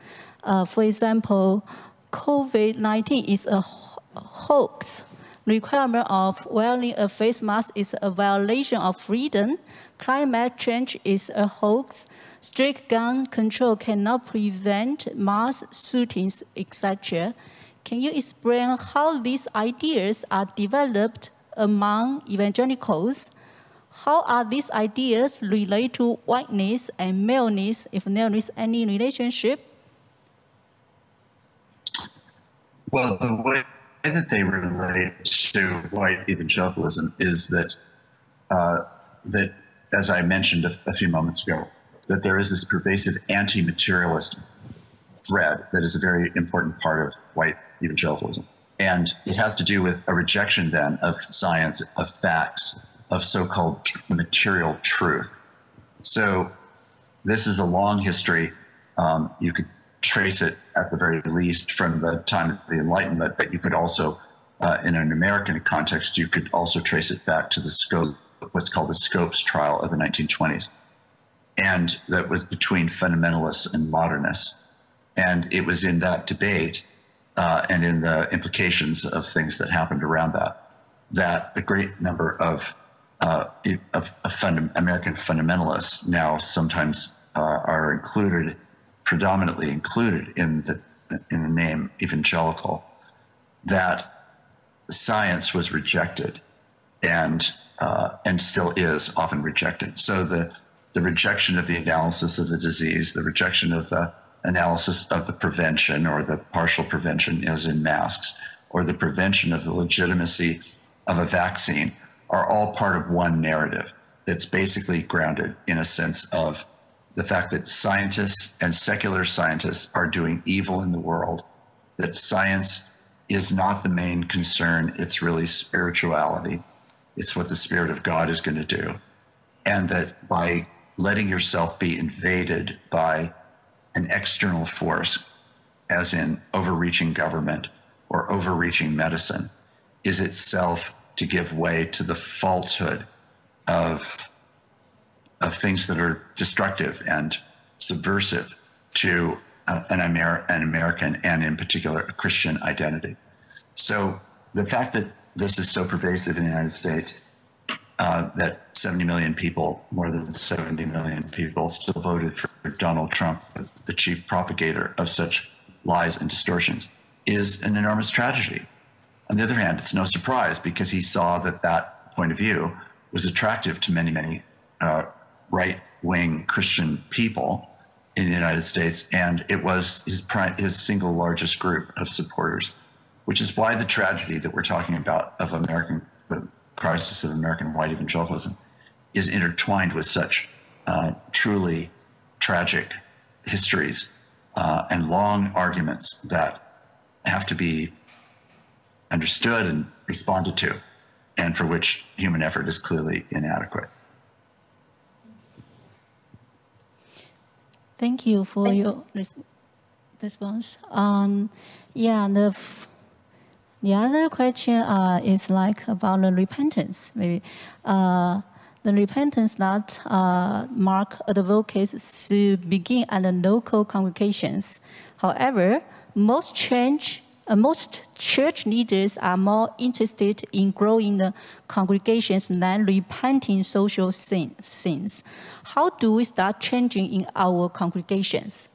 Uh, for example, COVID-19 is a hoax. Requirement of wearing a face mask is a violation of freedom. Climate change is a hoax Strict gun control cannot prevent mass shootings, etc. Can you explain how these ideas are developed among evangelicals? How are these ideas related to whiteness and maleness, if there is any relationship? Well, the way that they relate to white evangelicalism is that, uh, that as I mentioned a, a few moments ago, that there is this pervasive anti materialist thread that is a very important part of white evangelicalism. And it has to do with a rejection then of science, of facts, of so called material truth. So this is a long history. Um, you could trace it at the very least from the time of the Enlightenment, but you could also, uh, in an American context, you could also trace it back to the scope, what's called the Scopes trial of the 1920s and that was between fundamentalists and modernists. And it was in that debate uh, and in the implications of things that happened around that that a great number of, uh, of, of American fundamentalists, now sometimes uh, are included, predominantly included in the in the name evangelical, that science was rejected, and uh, and still is often rejected. So the the rejection of the analysis of the disease, the rejection of the analysis of the prevention or the partial prevention, as in masks, or the prevention of the legitimacy of a vaccine, are all part of one narrative that's basically grounded in a sense of the fact that scientists and secular scientists are doing evil in the world, that science is not the main concern, it's really spirituality. It's what the Spirit of God is going to do. And that by letting yourself be invaded by an external force, as in overreaching government or overreaching medicine, is itself to give way to the falsehood of of things that are destructive and subversive to an, Amer- an American and, in particular, a Christian identity. So the fact that this is so pervasive in the United States, uh, that 70 million people, more than 70 million people, still voted for Donald Trump, the, the chief propagator of such lies and distortions, is an enormous tragedy. On the other hand, it's no surprise because he saw that that point of view was attractive to many, many uh, right wing Christian people in the United States, and it was his, his single largest group of supporters, which is why the tragedy that we're talking about of American, the crisis of American white evangelicalism, is intertwined with such uh, truly tragic histories uh, and long arguments that have to be understood and responded to, and for which human effort is clearly inadequate. Thank you for your res response. Um, yeah, the the other question uh, is like about the repentance. Maybe uh, the repentance that uh, Mark advocates to begin at the local congregations. However, most change uh, most church leaders are more interested in growing the congregations than repenting social sin, sins. How do we start changing in our congregations?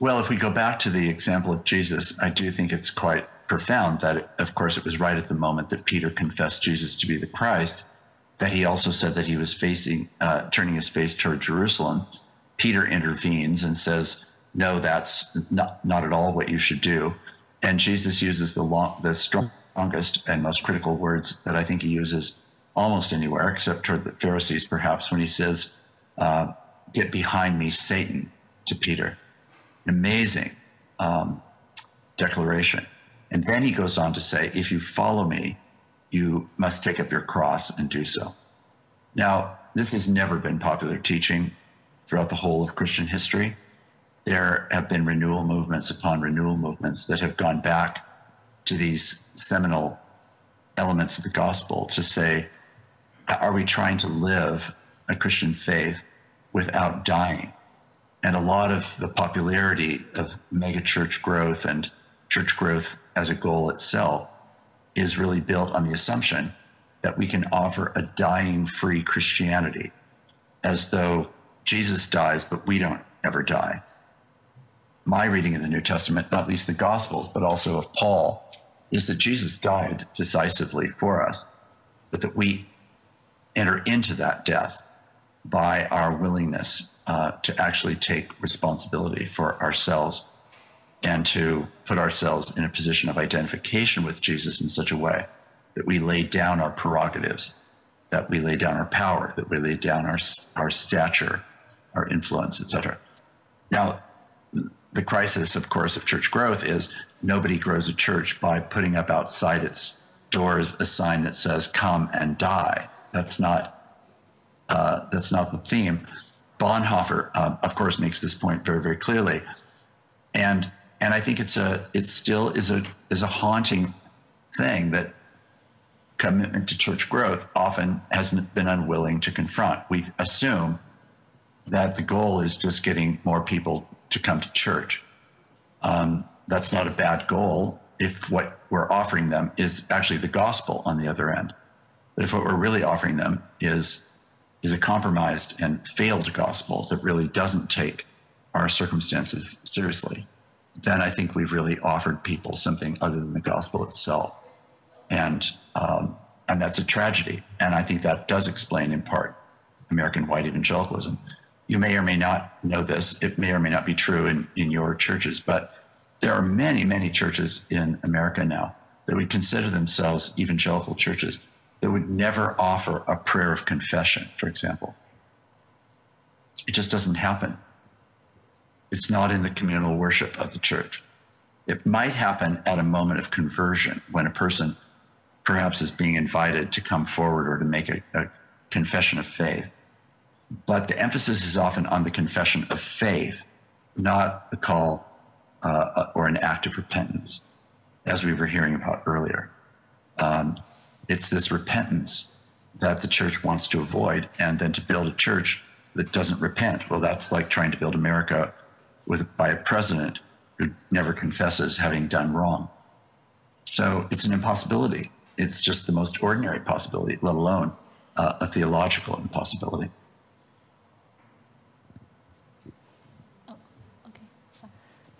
Well, if we go back to the example of Jesus, I do think it's quite profound that, of course, it was right at the moment that Peter confessed Jesus to be the Christ that he also said that he was facing, uh, turning his face toward Jerusalem. Peter intervenes and says, no, that's not, not at all what you should do. And Jesus uses the, long, the strongest and most critical words that I think he uses almost anywhere, except toward the Pharisees, perhaps, when he says, uh, Get behind me, Satan, to Peter. An amazing um, declaration. And then he goes on to say, If you follow me, you must take up your cross and do so. Now, this has never been popular teaching throughout the whole of Christian history there have been renewal movements upon renewal movements that have gone back to these seminal elements of the gospel to say, are we trying to live a Christian faith without dying? And a lot of the popularity of megachurch growth and church growth as a goal itself is really built on the assumption that we can offer a dying free Christianity as though Jesus dies, but we don't ever die my reading of the New Testament, not least the Gospels, but also of Paul, is that Jesus died decisively for us, but that we enter into that death by our willingness uh, to actually take responsibility for ourselves and to put ourselves in a position of identification with Jesus in such a way that we lay down our prerogatives, that we lay down our power, that we lay down our, our stature, our influence, etc. Now, the crisis, of course, of church growth is nobody grows a church by putting up outside its doors a sign that says "Come and die." That's not uh, that's not the theme. Bonhoeffer, uh, of course, makes this point very, very clearly, and and I think it's a it still is a is a haunting thing that commitment to church growth often hasn't been unwilling to confront. We assume that the goal is just getting more people to come to church. Um, that's not a bad goal if what we're offering them is actually the gospel on the other end. But if what we're really offering them is is a compromised and failed gospel that really doesn't take our circumstances seriously, then I think we've really offered people something other than the gospel itself. And, um, and that's a tragedy. And I think that does explain, in part, American white evangelicalism. You may or may not know this. It may or may not be true in, in your churches, but there are many, many churches in America now that would consider themselves evangelical churches that would never offer a prayer of confession, for example. It just doesn't happen. It's not in the communal worship of the church. It might happen at a moment of conversion when a person perhaps is being invited to come forward or to make a, a confession of faith. But the emphasis is often on the confession of faith, not the call uh, or an act of repentance, as we were hearing about earlier. Um, it's this repentance that the church wants to avoid, and then to build a church that doesn't repent. Well, that's like trying to build America with by a president who never confesses having done wrong. So it's an impossibility. It's just the most ordinary possibility, let alone uh, a theological impossibility.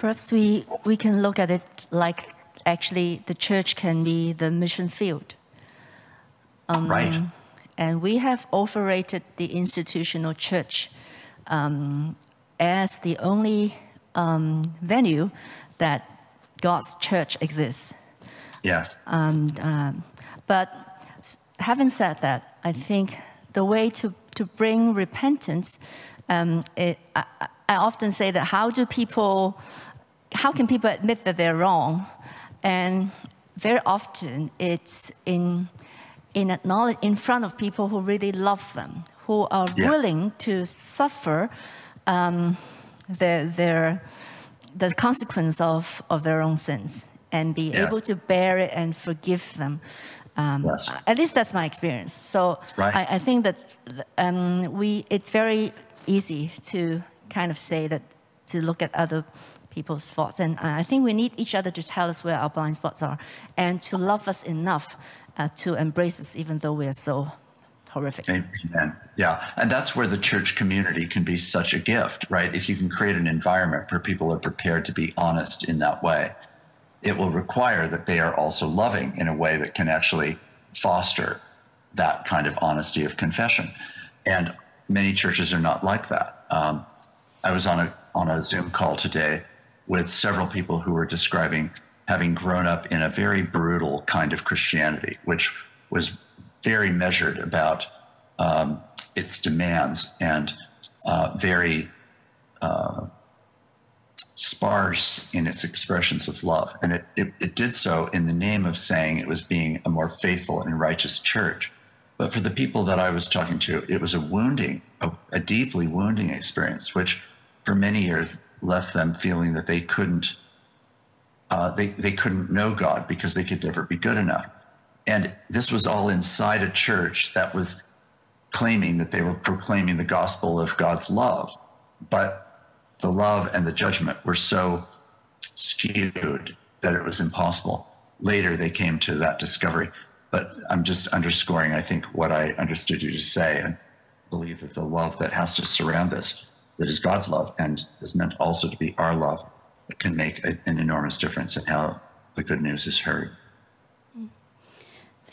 Perhaps we, we can look at it like actually the church can be the mission field. Um, right. And we have overrated the institutional church um, as the only um, venue that God's church exists. Yes. Um, but having said that, I think the way to, to bring repentance, um, it, I, I often say that how do people, how can people admit that they're wrong? And very often it's in in in front of people who really love them, who are yeah. willing to suffer um, their, their, the consequence of, of their own sins and be yeah. able to bear it and forgive them. Um, yes. At least that's my experience. So right. I, I, think that um, we, it's very easy to kind of say that, to look at other people's faults. And I think we need each other to tell us where our blind spots are and to love us enough uh, to embrace us, even though we are so horrific. Amen. Yeah, and that's where the church community can be such a gift, right? If you can create an environment where people are prepared to be honest in that way, it will require that they are also loving in a way that can actually foster that kind of honesty of confession. And many churches are not like that. Um, I was on a on a Zoom call today with several people who were describing having grown up in a very brutal kind of Christianity, which was very measured about um, its demands and uh, very uh, sparse in its expressions of love. And it, it, it, did so in the name of saying it was being a more faithful and righteous church. But for the people that I was talking to, it was a wounding, a, a deeply wounding experience, which for many years left them feeling that they couldn't uh, they, they couldn't know God because they could never be good enough. And this was all inside a church that was claiming that they were proclaiming the gospel of God's love. But the love and the judgment were so skewed that it was impossible. Later, they came to that discovery. But I'm just underscoring, I think, what I understood you to say and believe that the love that has to surround us, that is God's love and is meant also to be our love, can make a, an enormous difference in how the good news is heard.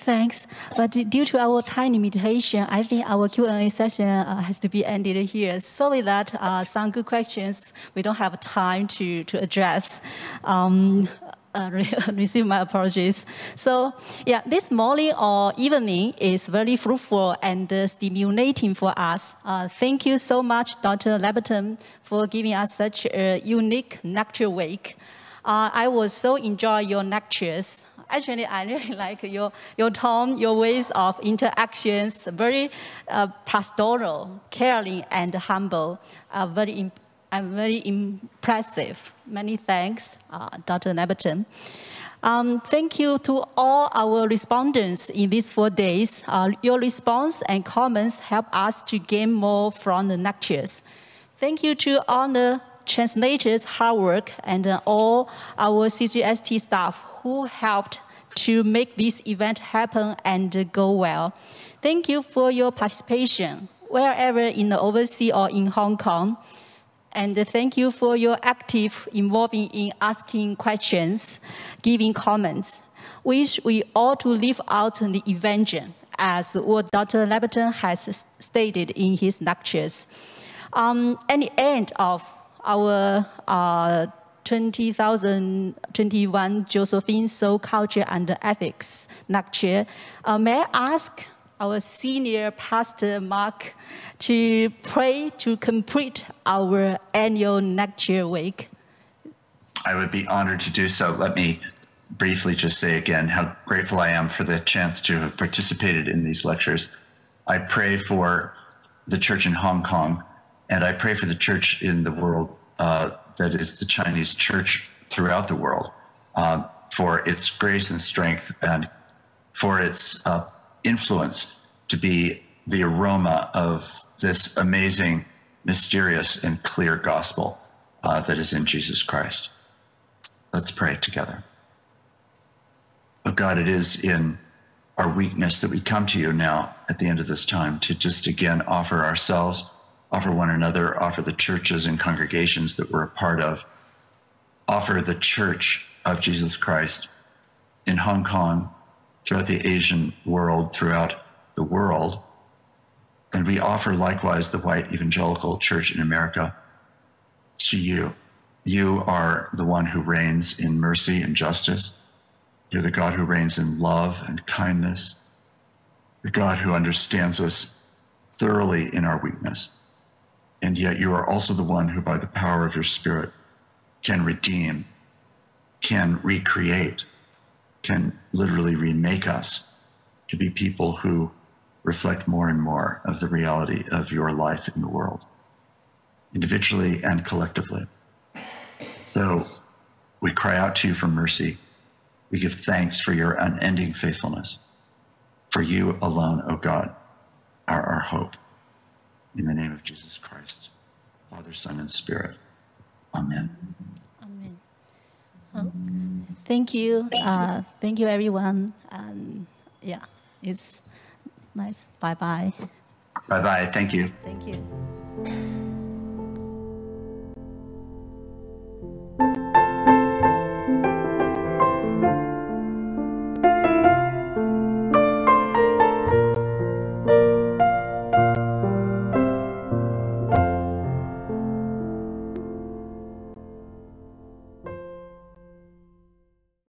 Thanks. But due to our time limitation, I think our Q&A session uh, has to be ended here. Sorry that uh, some good questions we don't have time to, to address. Um, uh, receive my apologies. So yeah, this morning or evening is very fruitful and uh, stimulating for us. Uh, thank you so much, Dr. Labberton, for giving us such a unique lecture week. Uh, I was so enjoy your lectures. Actually, I really like your, your tone, your ways of interactions, very uh, pastoral, caring, and humble, very I'm very impressive. Many thanks, uh, Dr. Labberton. Um, thank you to all our respondents in these four days. Uh, your response and comments help us to gain more from the lectures. Thank you to all the translators' hard work and uh, all our CGST staff who helped to make this event happen and go well. Thank you for your participation wherever in the overseas or in Hong Kong. And thank you for your active involving in asking questions, giving comments. Wish we all to live out in the evangel as what Dr. Labberton has stated in his lectures. Um, at the end of our uh, 2021 Josephine So Culture and Ethics lecture, uh, may I ask our senior pastor Mark to pray to complete our annual lecture week. I would be honored to do so. Let me briefly just say again how grateful I am for the chance to have participated in these lectures. I pray for the church in Hong Kong, and I pray for the church in the world uh, that is the Chinese church throughout the world uh, for its grace and strength and for its uh, influence to be the aroma of this amazing, mysterious, and clear gospel uh, that is in Jesus Christ. Let's pray together. Oh God, it is in our weakness that we come to you now at the end of this time to just again offer ourselves, offer one another, offer the churches and congregations that we're a part of, offer the church of Jesus Christ in Hong Kong, throughout the Asian world, throughout the world. And we offer likewise the white evangelical church in America to you. You are the one who reigns in mercy and justice. You're the God who reigns in love and kindness, the God who understands us thoroughly in our weakness. And yet you are also the one who, by the power of your Spirit, can redeem, can recreate, can literally remake us to be people who reflect more and more of the reality of your life in the world, individually and collectively. So we cry out to you for mercy. We give thanks for your unending faithfulness. For you alone, O God, are our hope. In the name of Jesus Christ, Father, Son, and Spirit. Amen. Amen. Oh, thank you. Uh, thank you, everyone. Um, yeah, it's Nice. Bye bye. Bye bye. Thank you. Thank you.